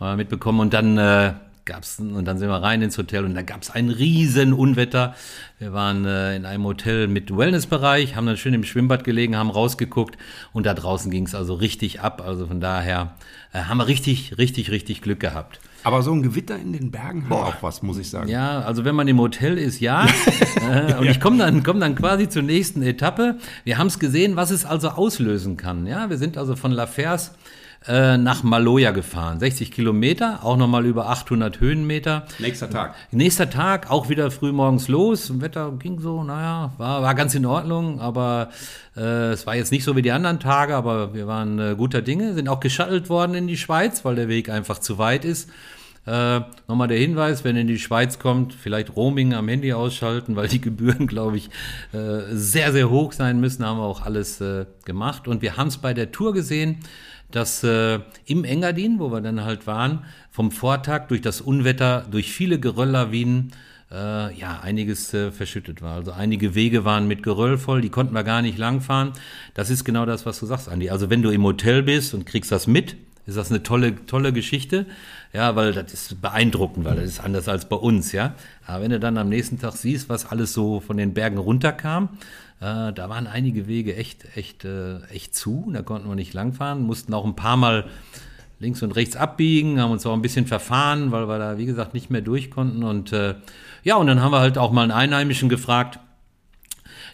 äh, mitbekommen und dann äh, gab's und dann sind wir rein ins Hotel und da gab's ein riesen Unwetter. Wir waren äh, in einem Hotel mit Wellnessbereich, haben dann schön im Schwimmbad gelegen, haben rausgeguckt und da draußen ging's also richtig ab. Also von daher äh, haben wir richtig, richtig, richtig Glück gehabt. Aber so ein Gewitter in den Bergen hat auch was, muss ich sagen. Ja, also wenn man im Hotel ist, ja. äh, und ich komme dann, komm dann quasi zur nächsten Etappe. Wir haben es gesehen, was es also auslösen kann. Ja, wir sind also von La Fers äh, nach Maloja gefahren. 60 Kilometer, auch nochmal über 800 Höhenmeter. Nächster Tag. Nächster Tag, auch wieder früh morgens los. Wetter ging so, naja, war, war ganz in Ordnung, aber äh, es war jetzt nicht so wie die anderen Tage, aber wir waren äh, guter Dinge, sind auch geschattelt worden in die Schweiz, weil der Weg einfach zu weit ist. Äh, Nochmal der Hinweis, wenn ihr in die Schweiz kommt, vielleicht Roaming am Handy ausschalten, weil die Gebühren, glaube ich, äh, sehr, sehr hoch sein müssen. Haben wir auch alles äh, gemacht. Und wir haben es bei der Tour gesehen dass äh, im Engadin, wo wir dann halt waren, vom Vortag durch das Unwetter, durch viele Gerölllawinen, äh, ja, einiges äh, verschüttet war. Also einige Wege waren mit Geröll voll, die konnten wir gar nicht langfahren. Das ist genau das, was du sagst, Andi. Also wenn du im Hotel bist und kriegst das mit, ist das eine tolle, tolle Geschichte. Ja, weil das ist beeindruckend, weil das ist anders als bei uns, ja. Aber wenn du dann am nächsten Tag siehst, was alles so von den Bergen runterkam, äh, da waren einige Wege echt, echt, äh, echt zu. Da konnten wir nicht langfahren, mussten auch ein paar Mal links und rechts abbiegen, haben uns auch ein bisschen verfahren, weil wir da, wie gesagt, nicht mehr durch konnten. Und äh, ja, und dann haben wir halt auch mal einen Einheimischen gefragt,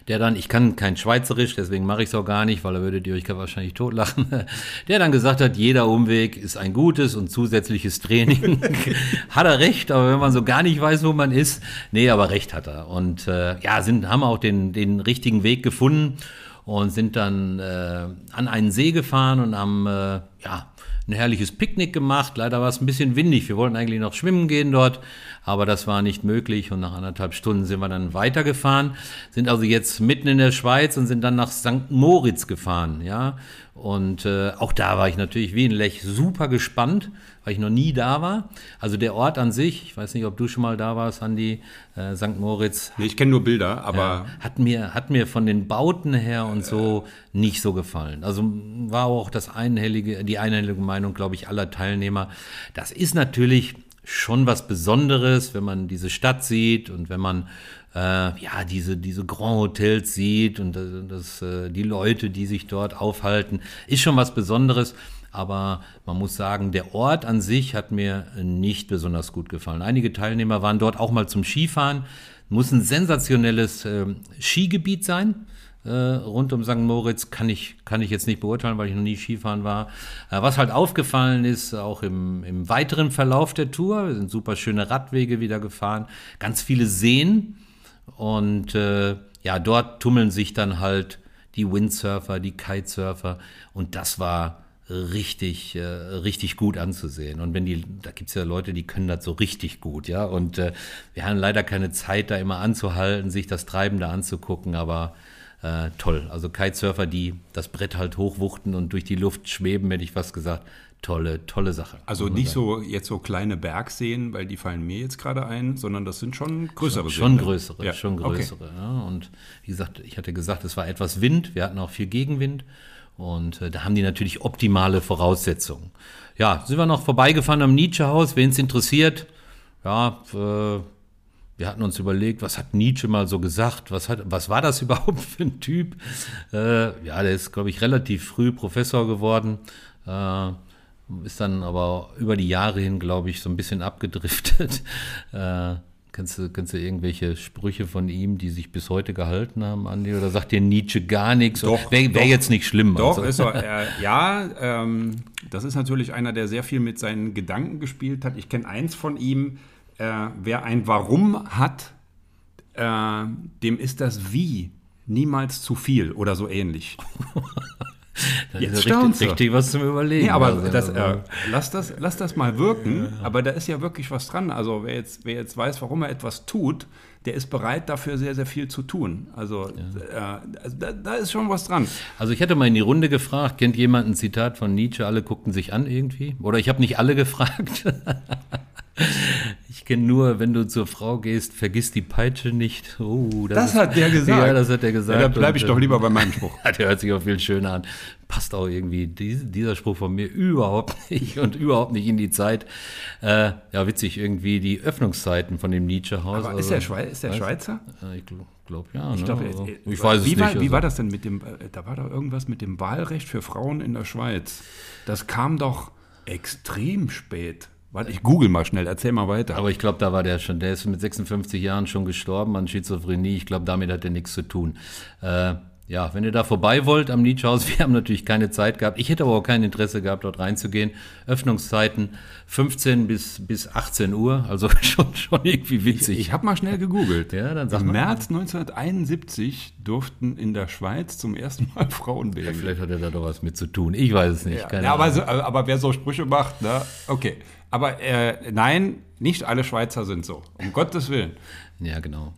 der dann, ich kann kein Schweizerisch, deswegen mache ich es auch gar nicht, weil er würde ihr euch wahrscheinlich totlachen, der dann gesagt hat, jeder Umweg ist ein gutes und zusätzliches Training. hat er recht, aber wenn man so gar nicht weiß, wo man ist, nee, aber recht hat er. Und äh, ja, sind, haben auch den, den richtigen Weg gefunden und sind dann äh, an einen See gefahren und haben äh, ja, ein herrliches Picknick gemacht. Leider war es ein bisschen windig. Wir wollten eigentlich noch schwimmen gehen dort, aber das war nicht möglich und nach anderthalb Stunden sind wir dann weitergefahren, sind also jetzt mitten in der Schweiz und sind dann nach St. Moritz gefahren, ja. Und äh, auch da war ich natürlich wie ein Lech super gespannt, weil ich noch nie da war. Also der Ort an sich, ich weiß nicht, ob du schon mal da warst, Andi, äh, St. Moritz. Nee, ich kenne nur Bilder, aber. Äh, hat, mir, hat mir von den Bauten her und so nicht so gefallen. Also war auch das einhellige, die einhellige Meinung, glaube ich, aller Teilnehmer. Das ist natürlich schon was Besonderes, wenn man diese Stadt sieht und wenn man äh, ja diese diese Grand Hotels sieht und äh, das, äh, die Leute, die sich dort aufhalten, ist schon was Besonderes. Aber man muss sagen, der Ort an sich hat mir nicht besonders gut gefallen. Einige Teilnehmer waren dort auch mal zum Skifahren. Muss ein sensationelles äh, Skigebiet sein äh, rund um St. Moritz kann ich, kann ich jetzt nicht beurteilen, weil ich noch nie Skifahren war. Äh, was halt aufgefallen ist, auch im, im weiteren Verlauf der Tour, wir sind super schöne Radwege wieder gefahren, ganz viele Seen und äh, ja, dort tummeln sich dann halt die Windsurfer, die Kitesurfer und das war richtig, äh, richtig gut anzusehen. Und wenn die, da gibt's ja Leute, die können das so richtig gut, ja. Und äh, wir haben leider keine Zeit, da immer anzuhalten, sich das Treiben da anzugucken, aber äh, toll. Also Kitesurfer, die das Brett halt hochwuchten und durch die Luft schweben, hätte ich fast gesagt. Tolle, tolle Sache. Also nicht so jetzt so kleine Bergseen, weil die fallen mir jetzt gerade ein, sondern das sind schon größere schon, Seen. Schon ne? größere, ja. schon größere. Okay. Ja. Und wie gesagt, ich hatte gesagt, es war etwas Wind. Wir hatten auch viel Gegenwind. Und äh, da haben die natürlich optimale Voraussetzungen. Ja, sind wir noch vorbeigefahren am Nietzsche-Haus, wen es interessiert. Ja, äh, wir hatten uns überlegt, was hat Nietzsche mal so gesagt? Was, hat, was war das überhaupt für ein Typ? Äh, ja, der ist, glaube ich, relativ früh Professor geworden. Äh, ist dann aber über die Jahre hin, glaube ich, so ein bisschen abgedriftet. Äh, kennst, du, kennst du irgendwelche Sprüche von ihm, die sich bis heute gehalten haben, Andi? Oder sagt dir Nietzsche gar nichts? Doch, Wäre wär jetzt nicht schlimm. Doch, also. ist er. Äh, ja, ähm, das ist natürlich einer, der sehr viel mit seinen Gedanken gespielt hat. Ich kenne eins von ihm. Äh, wer ein Warum hat, äh, dem ist das Wie niemals zu viel oder so ähnlich. Das Jetzt ist richtig, richtig, was zum Überlegen. Nee, aber also, das, äh, lass, das, lass das mal wirken. Ja. Aber da ist ja wirklich was dran. Also wer jetzt, wer jetzt weiß, warum er etwas tut, der ist bereit, dafür sehr, sehr viel zu tun. Also, ja. äh, also da, da, ist schon was dran. Also ich hätte mal in die Runde gefragt, kennt jemand ein Zitat von Nietzsche, alle guckten sich an irgendwie? Oder ich habe nicht alle gefragt. Ich kenne nur, wenn du zur Frau gehst, vergiss die Peitsche nicht. Oh, das, das ist, hat der gesagt. Ja, das hat der gesagt. Ja, da bleibe ich doch lieber bei meinem Spruch. der hört sich auch viel schöner an. Passt auch irgendwie dieser Spruch von mir überhaupt nicht und überhaupt nicht in die Zeit. Äh, ja, witzig, irgendwie die Öffnungszeiten von dem Nietzsche-Haus. Also, ist der, Schweiz, ist der Schweizer? Ich glaube ja. Ich, ne? glaub, also, ich weiß wie es war, nicht. Wie also. war das denn mit dem, äh, da war doch irgendwas mit dem Wahlrecht für Frauen in der Schweiz. Das kam doch extrem spät. Warte, ich google mal schnell, erzähl mal weiter. Aber ich glaube, da war der schon, der ist mit 56 Jahren schon gestorben an Schizophrenie. Ich glaube, damit hat er nichts zu tun. Äh, ja, wenn ihr da vorbei wollt am Nietzschehaus, wir haben natürlich keine Zeit gehabt. Ich hätte aber auch kein Interesse gehabt, dort reinzugehen. Öffnungszeiten 15 bis, bis 18 Uhr, also schon, schon irgendwie witzig. Ich, ich habe mal schnell gegoogelt. Ja, dann sag Im März 1971 durften in der Schweiz zum ersten Mal Frauen wählen. Ja, vielleicht hat er da doch was mit zu tun. Ich weiß es nicht. Ja, ja aber, so, aber wer so Sprüche macht, ne? okay. Aber äh, nein, nicht alle Schweizer sind so. Um Gottes Willen. Ja, genau.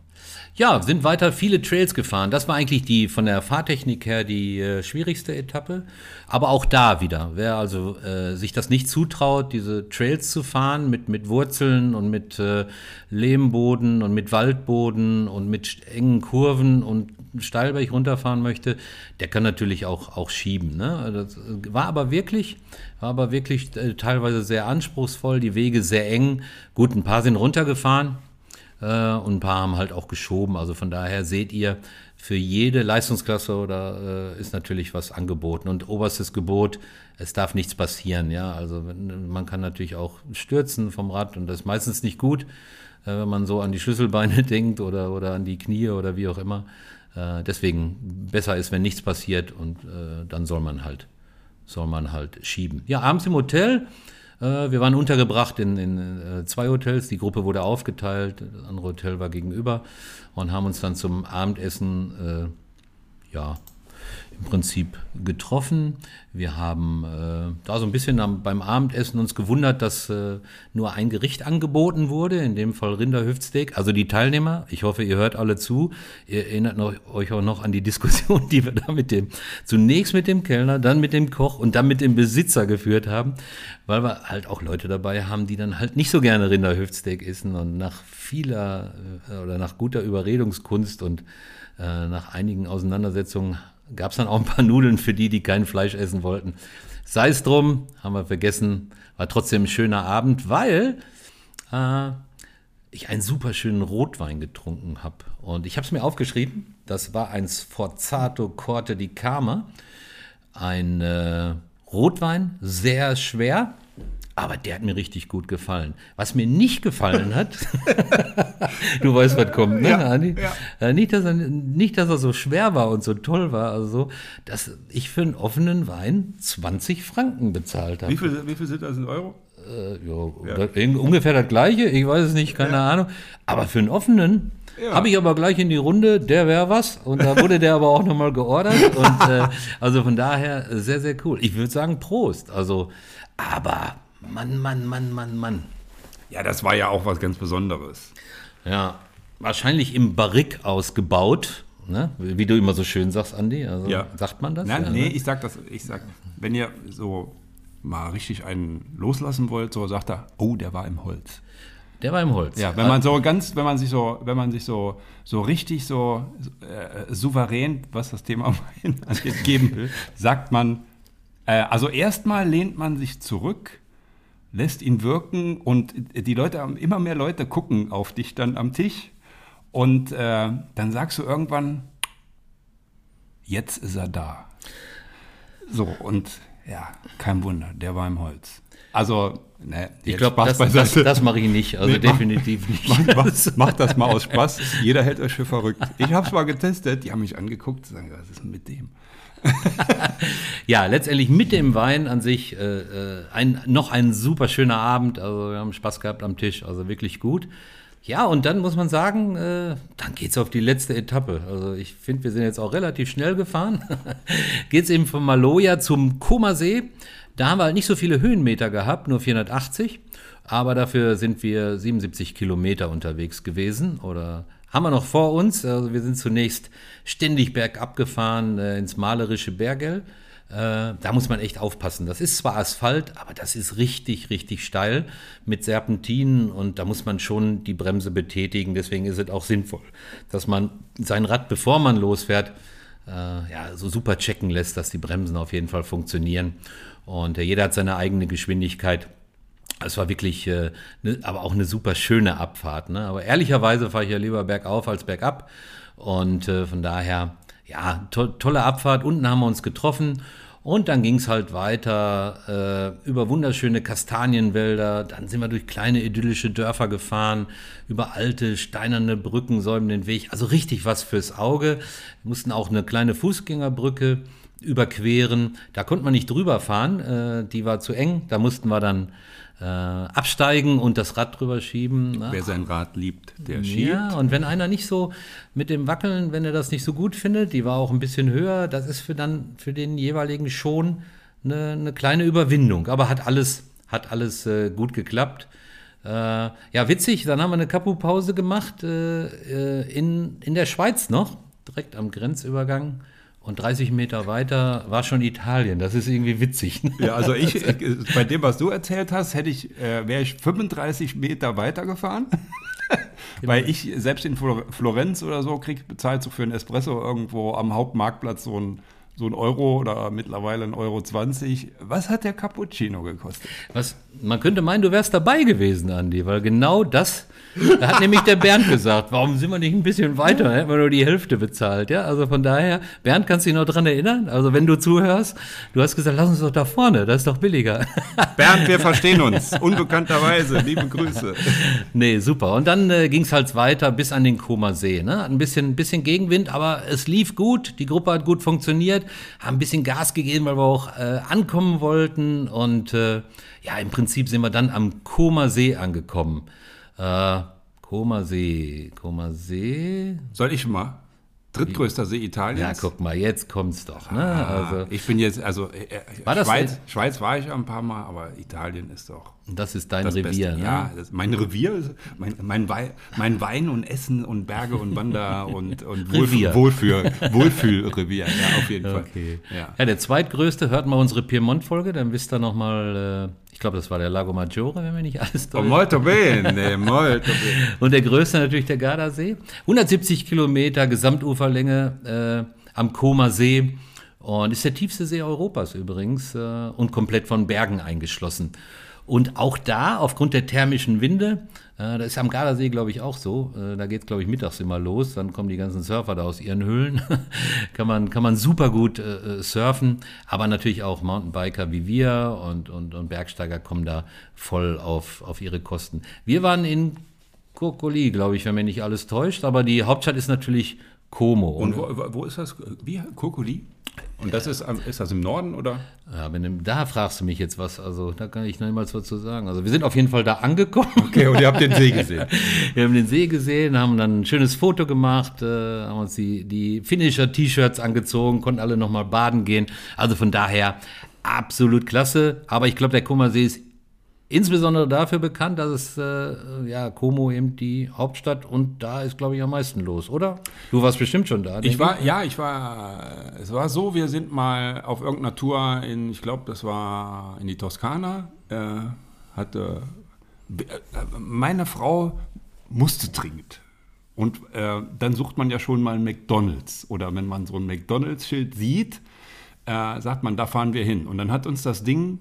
Ja, sind weiter viele Trails gefahren. Das war eigentlich die von der Fahrtechnik her die äh, schwierigste Etappe. Aber auch da wieder, wer also äh, sich das nicht zutraut, diese Trails zu fahren mit, mit Wurzeln und mit äh, Lehmboden und mit Waldboden und mit engen Kurven und Steilberg runterfahren möchte, der kann natürlich auch, auch schieben. Ne? Das war aber wirklich, war aber wirklich äh, teilweise sehr anspruchsvoll, die Wege sehr eng. Gut, ein paar sind runtergefahren, äh, und ein paar haben halt auch geschoben. Also von daher seht ihr, für jede Leistungsklasse oder äh, ist natürlich was angeboten. Und oberstes Gebot, es darf nichts passieren. Ja, also man kann natürlich auch stürzen vom Rad und das ist meistens nicht gut, äh, wenn man so an die Schlüsselbeine denkt oder, oder an die Knie oder wie auch immer. Äh, deswegen besser ist, wenn nichts passiert und äh, dann soll man halt, soll man halt schieben. Ja, abends im Hotel äh, wir waren untergebracht in, in äh, zwei Hotels. Die Gruppe wurde aufgeteilt. Das andere Hotel war gegenüber und haben uns dann zum Abendessen äh, ja, im Prinzip getroffen. Wir haben äh, da so ein bisschen am, beim Abendessen uns gewundert, dass äh, nur ein Gericht angeboten wurde, in dem Fall Rinderhüftsteak. Also die Teilnehmer, ich hoffe, ihr hört alle zu. Ihr erinnert noch, euch auch noch an die Diskussion, die wir da mit dem, zunächst mit dem Kellner, dann mit dem Koch und dann mit dem Besitzer geführt haben, weil wir halt auch Leute dabei haben, die dann halt nicht so gerne Rinderhüftsteak essen und nach vieler äh, oder nach guter Überredungskunst und äh, nach einigen Auseinandersetzungen gab es dann auch ein paar Nudeln für die, die kein Fleisch essen wollten. Sei es drum, haben wir vergessen, war trotzdem ein schöner Abend, weil äh, ich einen super schönen Rotwein getrunken habe. Und ich habe es mir aufgeschrieben, das war ein Sforzato Corte di Cama, ein äh, Rotwein, sehr schwer, aber der hat mir richtig gut gefallen. Was mir nicht gefallen hat, du weißt, was kommt, ne, ja, Andi? Ja. Äh, nicht, dass er, nicht, dass er so schwer war und so toll war, also so, dass ich für einen offenen Wein 20 Franken bezahlt habe. Wie viel, wie viel sind das in Euro? Äh, ja, ja. ungefähr das gleiche, ich weiß es nicht, keine Ahnung. Aber für einen offenen ja. Habe ich aber gleich in die Runde, der wäre was. Und da wurde der aber auch nochmal geordert. Und äh, also von daher sehr, sehr cool. Ich würde sagen Prost. Also, aber Mann, Mann, Mann, Mann, Mann. Ja, das war ja auch was ganz Besonderes. Ja, wahrscheinlich im Barrik ausgebaut, ne? wie du immer so schön sagst, Andi. Also, ja. Sagt man das? Nein, ja, nee, ne? ich sag das, ich sag, wenn ihr so mal richtig einen loslassen wollt, so sagt er, oh, der war im Holz. Der war im Holz. Ja, wenn man so ganz, wenn man sich so, wenn man sich so, so richtig so äh, souverän, was das Thema angeht, geben will, sagt man, äh, also erstmal lehnt man sich zurück, lässt ihn wirken und die Leute, immer mehr Leute gucken auf dich dann am Tisch und äh, dann sagst du irgendwann, jetzt ist er da. So, und ja, kein Wunder, der war im Holz. Also, ne, ich glaube, das, das, das mache ich nicht, also nee, definitiv mach, nicht. Mach, mach, das mal aus Spaß. Jeder hält euch für verrückt. Ich habe es mal getestet, die haben mich angeguckt, sagen, was ist denn mit dem? ja, letztendlich mit dem Wein an sich äh, äh, ein, noch ein super schöner Abend. Also wir haben Spaß gehabt am Tisch, also wirklich gut. Ja, und dann muss man sagen, äh, dann es auf die letzte Etappe. Also ich finde, wir sind jetzt auch relativ schnell gefahren. geht es eben von Maloja zum Komasee. Da haben wir halt nicht so viele Höhenmeter gehabt, nur 480. Aber dafür sind wir 77 Kilometer unterwegs gewesen oder haben wir noch vor uns. Also wir sind zunächst ständig bergab gefahren äh, ins malerische Bergell. Äh, da muss man echt aufpassen. Das ist zwar Asphalt, aber das ist richtig, richtig steil mit Serpentinen und da muss man schon die Bremse betätigen. Deswegen ist es auch sinnvoll, dass man sein Rad, bevor man losfährt, äh, ja, so super checken lässt, dass die Bremsen auf jeden Fall funktionieren. Und äh, jeder hat seine eigene Geschwindigkeit. Es war wirklich, äh, ne, aber auch eine super schöne Abfahrt. Ne? Aber ehrlicherweise fahre ich ja lieber bergauf als bergab. Und äh, von daher ja, to tolle Abfahrt. Unten haben wir uns getroffen. Und dann ging es halt weiter äh, über wunderschöne Kastanienwälder. Dann sind wir durch kleine idyllische Dörfer gefahren, über alte steinerne Brücken säumen den Weg. Also richtig was fürs Auge. Wir mussten auch eine kleine Fußgängerbrücke überqueren. Da konnte man nicht drüber fahren, äh, die war zu eng. Da mussten wir dann äh, absteigen und das Rad drüber schieben. Wer sein Rad liebt, der schiebt. Ja, und wenn einer nicht so mit dem Wackeln, wenn er das nicht so gut findet, die war auch ein bisschen höher, das ist für dann für den jeweiligen schon eine, eine kleine Überwindung. Aber hat alles, hat alles äh, gut geklappt. Äh, ja, witzig, dann haben wir eine Kapu-Pause gemacht äh, äh, in, in der Schweiz noch, direkt am Grenzübergang. Und 30 Meter weiter war schon Italien. Das ist irgendwie witzig. Ne? Ja, also ich, bei dem, was du erzählt hast, hätte ich, äh, wäre ich 35 Meter weiter gefahren. Genau. Weil ich selbst in Florenz oder so krieg bezahlt so für einen Espresso irgendwo am Hauptmarktplatz so ein so ein Euro oder mittlerweile ein Euro 20. Was hat der Cappuccino gekostet? Was, man könnte meinen, du wärst dabei gewesen, Andi, weil genau das da hat nämlich der Bernd gesagt, warum sind wir nicht ein bisschen weiter? Hätten wir nur die Hälfte bezahlt. Ja, also von daher, Bernd, kannst du dich noch dran erinnern? Also wenn du zuhörst, du hast gesagt, lass uns doch da vorne, das ist doch billiger. Bernd, wir verstehen uns. Unbekannterweise. Liebe Grüße. Nee, super. Und dann äh, ging es halt weiter bis an den Koma See. Ne? Ein bisschen, bisschen Gegenwind, aber es lief gut. Die Gruppe hat gut funktioniert. Haben ein bisschen Gas gegeben, weil wir auch äh, ankommen wollten. Und äh, ja, im Prinzip sind wir dann am Koma See angekommen. Äh, Koma See. Koma See. Soll ich mal? Drittgrößter See Italiens. Ja, guck mal, jetzt kommt's doch. Ne? Ah, also, ich bin jetzt, also äh, äh war Schweiz, das, Schweiz war ich ein paar Mal, aber Italien ist doch. Das ist dein das Revier, Beste. ne? Ja, das, mein Revier, mein, mein, Wein, mein Wein und Essen und Berge und Wander und, und Revier. Wohlfühl, Wohlfühlrevier, ja, auf jeden okay. Fall. Ja. ja, der zweitgrößte, hört mal unsere Piemont-Folge, dann wisst ihr nochmal. Äh, ich glaube, das war der Lago Maggiore, wenn wir nicht alles. Oh, molto bene, molto bene. Und der größte natürlich der Gardasee. 170 Kilometer Gesamtuferlänge äh, am Koma See. Und ist der tiefste See Europas übrigens äh, und komplett von Bergen eingeschlossen. Und auch da, aufgrund der thermischen Winde, äh, das ist am Gardasee, glaube ich, auch so. Äh, da geht es, glaube ich, mittags immer los. Dann kommen die ganzen Surfer da aus ihren Höhlen. kann, man, kann man super gut äh, äh, surfen. Aber natürlich auch Mountainbiker wie wir und, und, und Bergsteiger kommen da voll auf, auf ihre Kosten. Wir waren in Kokoli, glaube ich, wenn mich nicht alles täuscht. Aber die Hauptstadt ist natürlich Como. Und wo, wo ist das? Wie? Kokoli? Und das ist, ist das im Norden oder? Ja, wenn, da fragst du mich jetzt was. Also da kann ich noch niemals was zu sagen. Also wir sind auf jeden Fall da angekommen. Okay, und ihr habt den See gesehen. wir haben den See gesehen, haben dann ein schönes Foto gemacht, äh, haben uns die, die Finisher-T-Shirts angezogen, konnten alle nochmal baden gehen. Also von daher absolut klasse. Aber ich glaube, der Kummersee ist insbesondere dafür bekannt, dass es äh, ja Como eben die Hauptstadt und da ist glaube ich am meisten los, oder? Du warst bestimmt schon da. Ich war, ja, ich war. Es war so, wir sind mal auf irgendeiner Tour in, ich glaube, das war in die Toskana, äh, hatte äh, Meine Frau musste dringend. Und äh, dann sucht man ja schon mal einen McDonalds. Oder wenn man so ein McDonalds-Schild sieht, äh, sagt man, da fahren wir hin. Und dann hat uns das Ding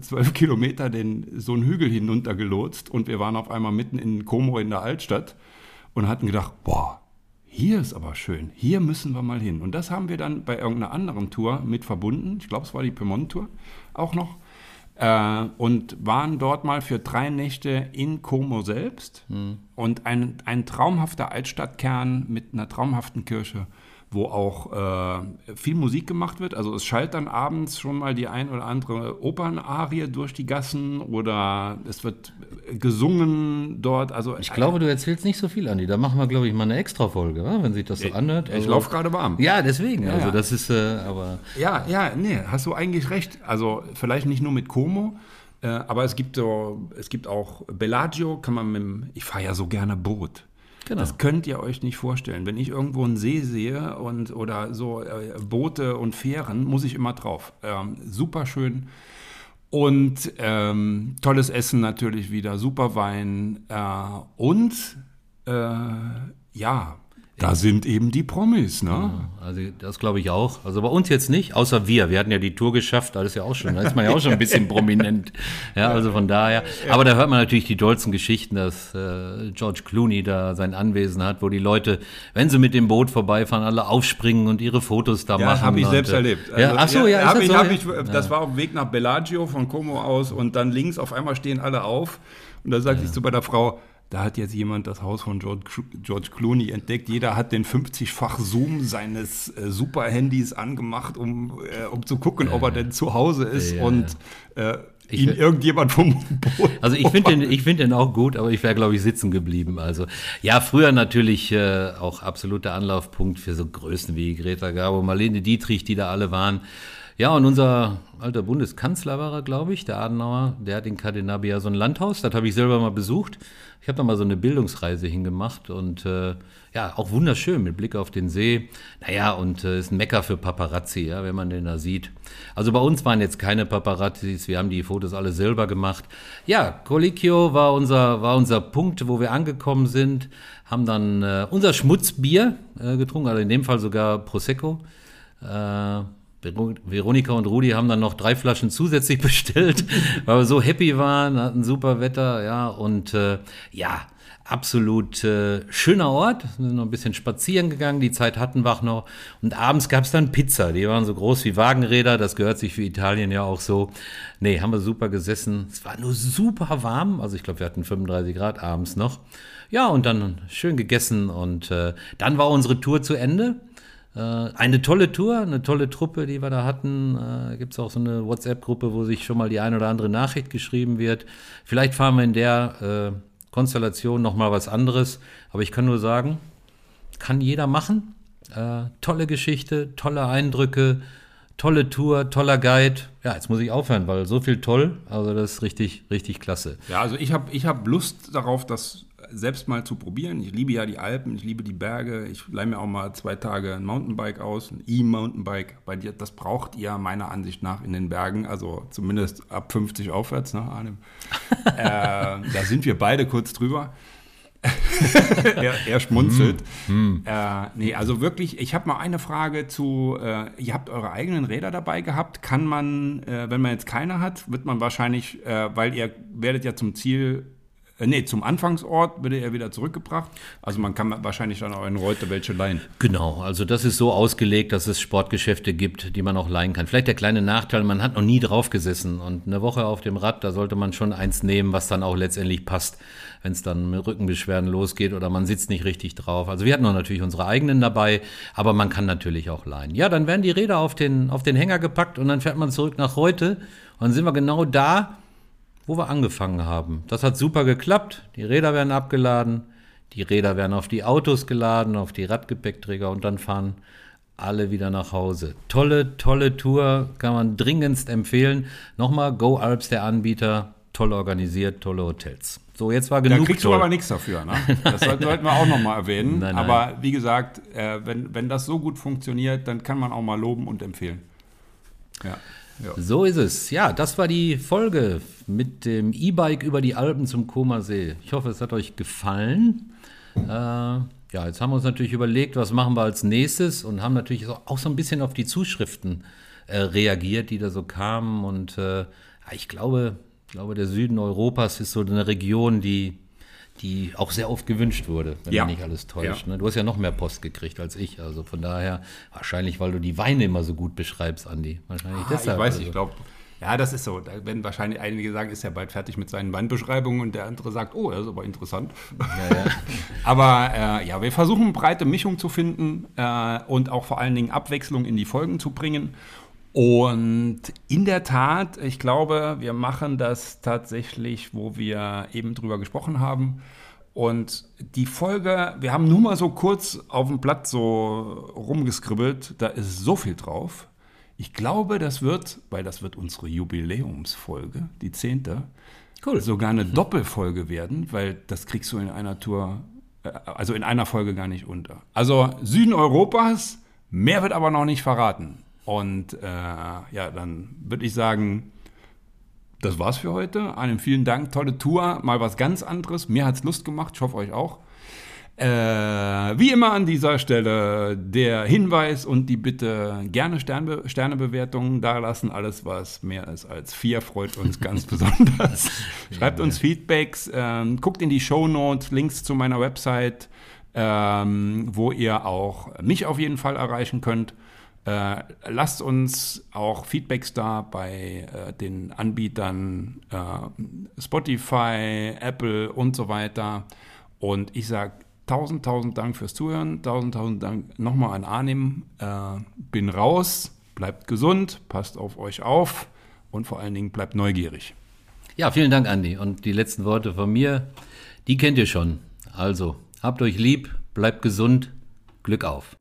zwölf Kilometer den, so einen Hügel hinuntergelotst und wir waren auf einmal mitten in Como in der Altstadt und hatten gedacht, boah, hier ist aber schön, hier müssen wir mal hin. Und das haben wir dann bei irgendeiner anderen Tour mit verbunden. Ich glaube, es war die Piemont-Tour auch noch. Äh, und waren dort mal für drei Nächte in Como selbst. Und ein, ein traumhafter Altstadtkern mit einer traumhaften Kirche, wo auch äh, viel Musik gemacht wird. Also es schallt dann abends schon mal die ein oder andere Opernarie durch die Gassen oder es wird gesungen dort. Also Ich glaube, du erzählst nicht so viel, Andi. Da machen wir, glaube ich, mal eine Extra-Folge, wenn sich das so anhört. ich Also- laufe gerade warm. Ja, deswegen. also ja. das ist, äh, aber Ja, ja, nee, hast du eigentlich recht. Also vielleicht nicht nur mit Como, äh, aber es gibt so, es gibt auch Bellagio, kann man mit dem, ich fahre ja so gerne Boot. Genau. Das könnt ihr euch nicht vorstellen. Wenn ich irgendwo einen See sehe und oder so äh, Boote und Fähren, muss ich immer drauf. Ähm, super schön. Und ähm, tolles Essen natürlich wieder, super Wein. Äh, und äh, ja, da sind eben die Promis, ne? Also das glaube ich auch. Also bei uns jetzt nicht, außer wir. Wir hatten ja die Tour geschafft, alles ja auch schon. Da ist man ja auch schon ein bisschen prominent. Ja, also von daher. Aber da hört man natürlich die dollsten Geschichten, dass äh, George Clooney da sein Anwesen hat, wo die Leute, wenn sie mit dem Boot vorbeifahren, alle aufspringen und ihre Fotos da Ja, machen. habe ich und, selbst äh, erlebt. ja, ach so, ja, ist hab das ich, so? hab Ja. ich, das war auf dem Weg nach Bellagio von Como aus und dann links auf einmal stehen alle auf und da sagte ich zu meiner Frau, da hat jetzt jemand das Haus von George, Clooney entdeckt. Jeder hat den 50-fach Zoom seines äh, Super-Handys angemacht, um, äh, um zu gucken, ob er denn zu Hause ist Ja, und äh, Ich ihn irgendjemand vom Boot. Also ich finde den, ich find den auch gut, aber ich wäre, glaube ich, sitzen geblieben. Also ja, früher natürlich äh, auch absoluter Anlaufpunkt für so Größen wie Greta Garbo, Marlene Dietrich, die da alle waren. Ja, und unser alter Bundeskanzler war er, glaube ich, der Adenauer, der hat in Cadenabia so ein Landhaus, das habe ich selber mal besucht. Ich habe da mal so eine Bildungsreise hingemacht und äh, ja, auch wunderschön mit Blick auf den See. Naja, und äh, ist ein Mecker für Paparazzi, ja, wenn man den da sieht. Also bei uns waren jetzt keine Paparazzis, wir haben die Fotos alle selber gemacht. Ja, Colicchio war unser, war unser Punkt, wo wir angekommen sind, haben dann äh, unser Schmutzbier äh, getrunken, also in dem Fall sogar Prosecco. Äh, Veronika und Rudi haben dann noch drei Flaschen zusätzlich bestellt, weil wir so happy waren, hatten super Wetter, ja, und äh, ja, absolut äh, schöner Ort. Wir sind noch ein bisschen spazieren gegangen, die Zeit hatten wir auch noch. Und abends gab es dann Pizza, die waren so groß wie Wagenräder, das gehört sich für Italien ja auch so. Nee, haben wir super gesessen. Es war nur super warm, also ich glaube, wir hatten 35 Grad abends noch. Ja, und dann schön gegessen und äh, dann war unsere Tour zu Ende. Äh, Eine tolle Tour, eine tolle Truppe, die wir da hatten. Äh, Gibt es auch so eine WhatsApp-Gruppe, wo sich schon mal die ein oder andere Nachricht geschrieben wird. Vielleicht fahren wir in der äh, Konstellation noch mal was anderes. Aber ich kann nur sagen, kann jeder machen. Tolle Geschichte, tolle Eindrücke, tolle Tour, toller Guide. Ja, jetzt muss ich aufhören, weil so viel toll. Also das ist richtig, richtig klasse. Ja, also ich habe ich hab Lust darauf, das selbst mal zu probieren. Ich liebe ja die Alpen, ich liebe die Berge. Ich leihe mir auch mal zwei Tage ein Mountainbike aus, ein E-Mountainbike. Bei dir, das braucht ihr meiner Ansicht nach in den Bergen, also zumindest ab 50 aufwärts, ne, Arnim? äh, da sind wir beide kurz drüber. er, er schmunzelt. Äh, nee, also wirklich, ich habe mal eine Frage zu, äh, ihr habt eure eigenen Räder dabei gehabt. Kann man, äh, wenn man jetzt keine hat, wird man wahrscheinlich, äh, weil ihr werdet ja zum Ziel, äh, nee, zum Anfangsort wird er wieder zurückgebracht. Also man kann wahrscheinlich dann auch in Reute welche leihen. Genau, also das ist so ausgelegt, dass es Sportgeschäfte gibt, die man auch leihen kann. Vielleicht der kleine Nachteil, man hat noch nie drauf gesessen und eine Woche auf dem Rad, da sollte man schon eins nehmen, was dann auch letztendlich passt, wenn es dann mit Rückenbeschwerden losgeht oder man sitzt nicht richtig drauf. Also wir hatten auch natürlich unsere eigenen dabei, aber man kann natürlich auch leihen. Ja, dann werden die Räder auf den, auf den Hänger gepackt und dann fährt man zurück nach heute und dann sind wir genau da, wo wir angefangen haben. Das hat super geklappt. Die Räder werden abgeladen, die Räder werden auf die Autos geladen, auf die Radgepäckträger und dann fahren alle wieder nach Hause. Tolle, tolle Tour, kann man dringendst empfehlen. Nochmal, Go Alps, der Anbieter, toll organisiert, tolle Hotels. So, jetzt war Da genug kriegst du toll. aber nichts dafür. Ne? Das sollten sollten wir auch nochmal erwähnen. Nein, nein. Aber wie gesagt, äh, wenn, wenn das so gut funktioniert, dann kann man auch mal loben und empfehlen. Ja. Ja. So ist es. Ja, das war die Folge mit dem E-Bike über die Alpen zum Koma See. Ich hoffe, es hat euch gefallen. Äh, ja, jetzt haben wir uns natürlich überlegt, was machen wir als nächstes und haben natürlich auch so ein bisschen auf die Zuschriften äh, reagiert, die da so kamen. Und äh, ich glaube, ich glaube, der Süden Europas ist so eine Region, die die auch sehr oft gewünscht wurde, wenn ja. mich nicht alles täuscht. Ja. Ne? Du hast ja noch mehr Post gekriegt als ich. Also von daher, wahrscheinlich, weil du die Weine immer so gut beschreibst, Andi. Wahrscheinlich ah, deshalb. Ich weiß, also. ich glaube, ja, das ist so. Da werden wahrscheinlich einige sagen, ist ja bald fertig mit seinen Weinbeschreibungen und der andere sagt, oh, das ist aber interessant. Ja, ja. aber äh, ja, wir versuchen breite Mischung zu finden äh, und auch vor allen Dingen Abwechslung in die Folgen zu bringen. Und in der Tat, ich glaube, wir machen das tatsächlich, wo wir eben drüber gesprochen haben. Und die Folge, wir haben nur mal so kurz auf dem Blatt so rumgeskribbelt, da ist so viel drauf. Ich glaube, das wird, weil das wird unsere Jubiläumsfolge, die zehnte, cool. sogar eine mhm. Doppelfolge werden, weil das kriegst du in einer Tour, äh, also in einer Folge gar nicht unter. Also Süden Europas, mehr wird aber noch nicht verraten. Und äh, ja, dann würde ich sagen, das war's für heute. Einen vielen Dank, tolle Tour, mal was ganz anderes. Mir hat's Lust gemacht, ich hoffe euch auch. Äh, wie immer an dieser Stelle der Hinweis und die Bitte gerne Sterne, Sternebewertungen dalassen. Alles, was mehr ist als vier, freut uns ganz besonders. Schreibt uns Feedbacks, ähm, guckt in die Show Notes, Links zu meiner Website, ähm, wo ihr auch mich auf jeden Fall erreichen könnt. Äh, lasst uns auch Feedbacks da bei äh, den Anbietern äh, Spotify, Apple und so weiter. Und ich sage tausend, tausend Dank fürs Zuhören. Tausend, tausend Dank nochmal an Arnim. Äh, bin raus, bleibt gesund, passt auf euch auf und vor allen Dingen bleibt neugierig. Ja, vielen Dank, Andi. Und die letzten Worte von mir, die kennt ihr schon. Also, habt euch lieb, bleibt gesund, Glück auf.